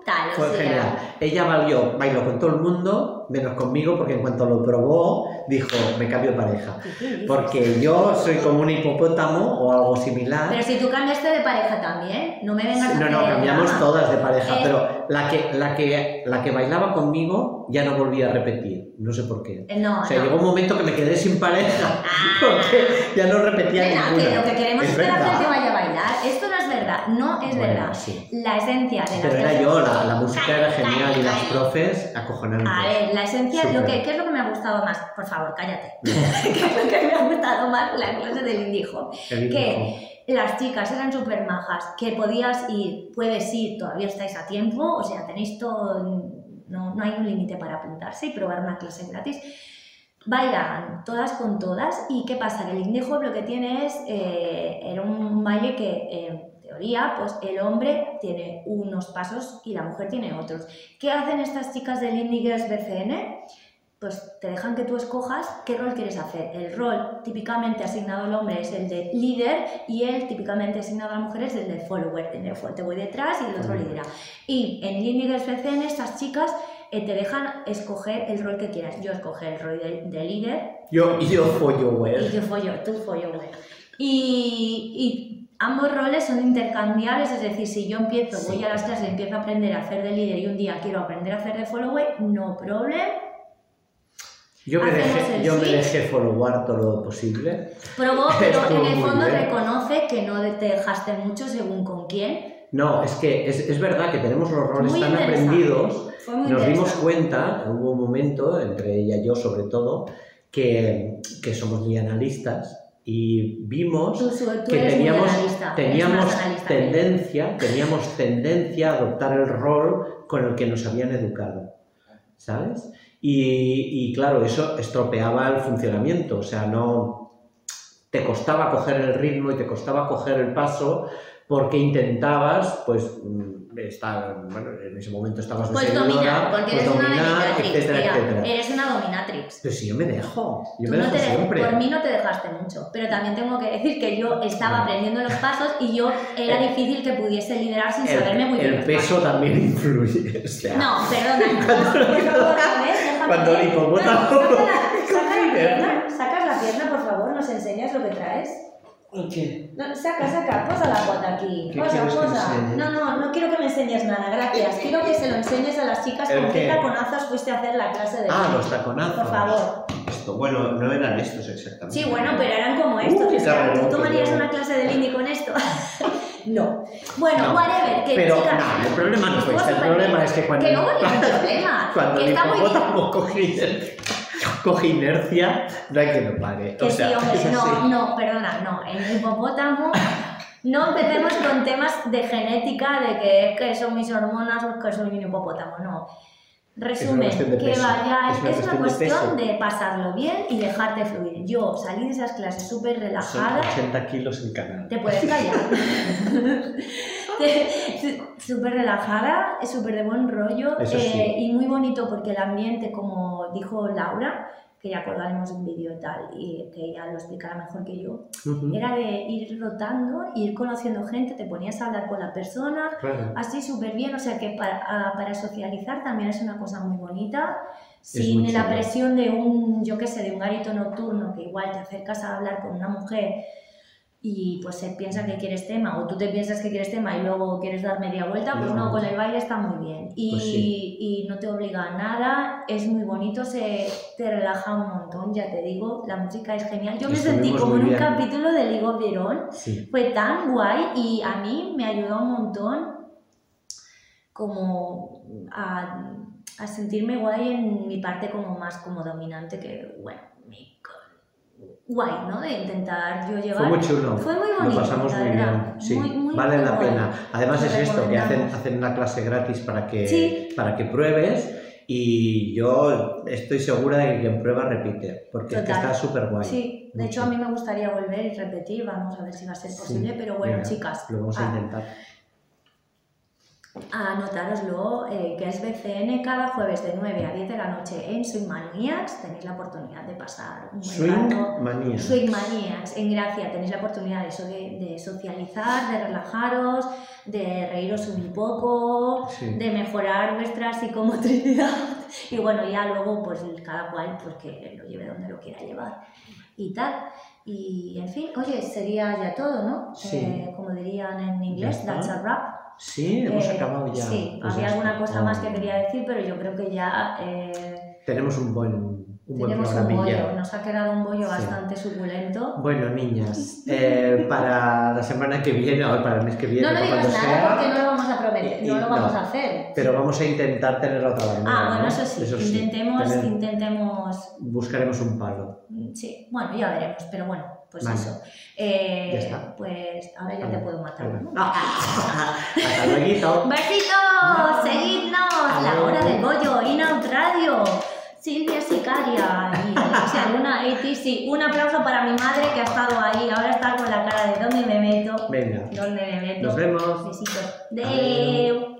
brutal. o Fue sea, genial. Ella bailó, bailó con todo el mundo, menos conmigo, porque en cuanto lo probó, dijo, me cambio de pareja. Porque yo soy como un hipopótamo o algo similar. Pero si tú cambiaste de pareja también, no me vengas a No, no, hacer cambiamos todas de pareja, Eh. pero la que, la, que, la que bailaba conmigo ya no volvía a repetir, no sé por qué. Eh, No, O sea, no. llegó un momento que me quedé sin pareja, porque ya no repetía Venga, ninguna. que lo que queremos es, que la gente vaya a bailar. Esto no es verdad, no es Bueno, verdad. sí. La esencia de la Pero era yo, la, la música era genial y las profes acojonantes. A ver, la esencia, lo que, ¿qué es lo que me ha gustado más? Por favor, cállate. ¿Qué es lo que me ha gustado más? La clase del indijo. ¿Qué? Las chicas eran súper majas, que podías ir, puedes ir, todavía estáis a tiempo, o sea, tenéis todo, no, no hay un límite para apuntarse y probar una clase gratis. Bailan todas con todas y ¿qué pasa? Que el indie hop lo que tiene es, eh, era un baile que eh, pues el hombre tiene unos pasos y la mujer tiene otros. ¿Qué hacen estas chicas del Indie Girls BCN? Pues te dejan que tú escojas qué rol quieres hacer. El rol típicamente asignado al hombre es el de líder y el típicamente asignado a la mujer es el de follower. El de te voy detrás y el otro lidera. Y en Indie Girls BCN estas chicas eh, te dejan escoger el rol que quieras. Yo escogí el rol de, de líder Yo, yo follo, y yo follo, tú follo, güey. Y, y ambos roles son intercambiables, es decir, si yo empiezo, Sí. voy a las clases, empiezo a aprender a hacer de líder y un día quiero aprender a hacer de follower, no problem. Yo me dejé, yo me sí. dejé followar todo lo posible. Probó, pero en el fondo bien. reconoce que no te dejaste mucho según con quién. No, es que es, es verdad que tenemos los roles Muy tan aprendidos Nos dimos cuenta, hubo un momento, entre ella y yo sobre todo, que, que somos muy analistas y vimos Tú, su- tú que teníamos, teníamos tendencia, teníamos tendencia a adoptar el rol con el que nos habían educado, ¿sabes? Y, y claro, eso estropeaba el funcionamiento, o sea, no te costaba coger el ritmo y te costaba coger el paso porque intentabas, pues, mm, estar, bueno, en ese momento estabas Pues dominar, porque pues eres una dominatrix, etcétera, tía. etcétera. Eres una dominatrix. Pero si yo me dejo, yo Tú me no dejo te de- siempre. por mí no te dejaste mucho, pero también tengo que decir que yo estaba Bueno. aprendiendo los pasos y yo era El- difícil que pudiese liderar sin saberme muy bien el los peso también influye. O sea, No, perdona, no, por favor, a ver, déjame Cuando ver. el hipopótamo- No, saca la- saca la pierna, sacas la pierna, por favor, nos enseñas lo que traes. ¿Qué? No, saca, saca, posa la pota aquí. ¿Qué Posa, posa. No, no, no quiero que me enseñes nada, gracias. Quiero que se lo enseñes a las chicas ¿El con qué taconazos fuiste a hacer la clase de Ah, los taconazos. Por favor. Esto, bueno, no eran estos exactamente. Sí, bueno, pero eran como estos. Uy, o sea, ¿tú tomarías una clase de Lindy con esto? no. Bueno, No, whatever, que Pero chicas, no, el problema no fue este, el problema es que cuando, Que no hubo ningún problema. cuando que está muy bien. hipopótamo coge inercia, hay que no pare. Que o sí, sea, hombre, no, no, perdona, no. El hipopótamo. No empecemos con temas de genética, de que es que son mis hormonas o que soy un hipopótamo, no. Resumen, que vaya, es es una cuestión de pasarlo bien y dejarte fluir. Yo salí de esas clases súper Son relajada, 80 kilos en canal. te puedes callar. Súper relajada, súper de buen rollo eh, sí. y muy bonito porque el ambiente, como dijo Laura, que ya colgaremos un vídeo y tal, y que ella lo explicará mejor que yo, era de ir rotando, ir conociendo gente, te ponías a hablar con la persona, Claro. así súper bien, o sea que para, para socializar también es una cosa muy bonita, sin la presión de un, yo qué sé, de un garito nocturno, que igual te acercas a hablar con una mujer y pues se piensa que quieres tema, o tú te piensas que quieres tema y luego quieres dar media vuelta, pues No. con el baile está muy bien. Y, Pues sí. y no te obliga a nada, es muy bonito, se te relaja un montón, ya te digo, la música es genial. Yo me sentí como en un bien. capítulo de Their Own, Sí. fue tan guay y a mí me ayudó un montón como a, a sentirme guay en mi parte como más como dominante que, bueno, guay, ¿no? De intentar yo llevar... Fue muy chulo. Fue muy bonito, Lo pasamos muy bien. Sí, Muy, muy, vale muy la guay. pena. Además es esto, que hacen, hacen una clase gratis para que, Sí. para que pruebes y yo estoy segura de que quien prueba repite, porque es que Total. está súper guay. Sí, de hecho a mí me gustaría volver y repetir, vamos a ver si va a ser Sí, posible, pero bueno, venga, chicas, Lo vamos a ah, intentar. Anotároslo, eh, que es BCN cada jueves de 9 a 10 de la noche en Swing Maniacs. Tenéis la oportunidad de pasar un Swing rato. manía. Swing Maniacs, en Gracia, tenéis la oportunidad de, eso, de, de socializar, de relajaros, de reíros un poco, Sí. de mejorar vuestra psicomotricidad. Y bueno, ya luego, pues cada cual, pues que lo lleve donde lo quiera llevar y tal. Y en fin, oye, sería ya todo, ¿no? Sí. Eh, como dirían en inglés, that's a wrap. Sí, hemos Eh, acabado ya. Sí, Pues había ya alguna cosa más que quería decir, pero yo creo que ya eh, Tenemos un buen, un buen tenemos un bollo. Nos ha quedado un bollo Sí. bastante suculento. Bueno, niñas, eh, para la semana que viene, o para el mes que viene, No, no digas nada sea, porque no lo vamos a prometer, y- no lo vamos no. a hacer. pero vamos a intentar tener otra bandera. Ah, bueno, ¿no? eso sí, intentemos, tener- intentemos, buscaremos un palo. sí, bueno, ya veremos, pero bueno, pues Vale. eso. Eh, Ya está. Pues ahora ya Vale. te puedo matar, Vale. ¿no? Hasta luego. ¡Besitos! ¡Seguidnos! La hora del bollo, Inout Radio. Silvia Sicaria y si alguna ATC. Un aplauso para mi madre que ha estado ahí. Ahora está con la cara de ¿dónde me meto? Venga, ¿Dónde me meto? nos vemos. Besitos. Deu.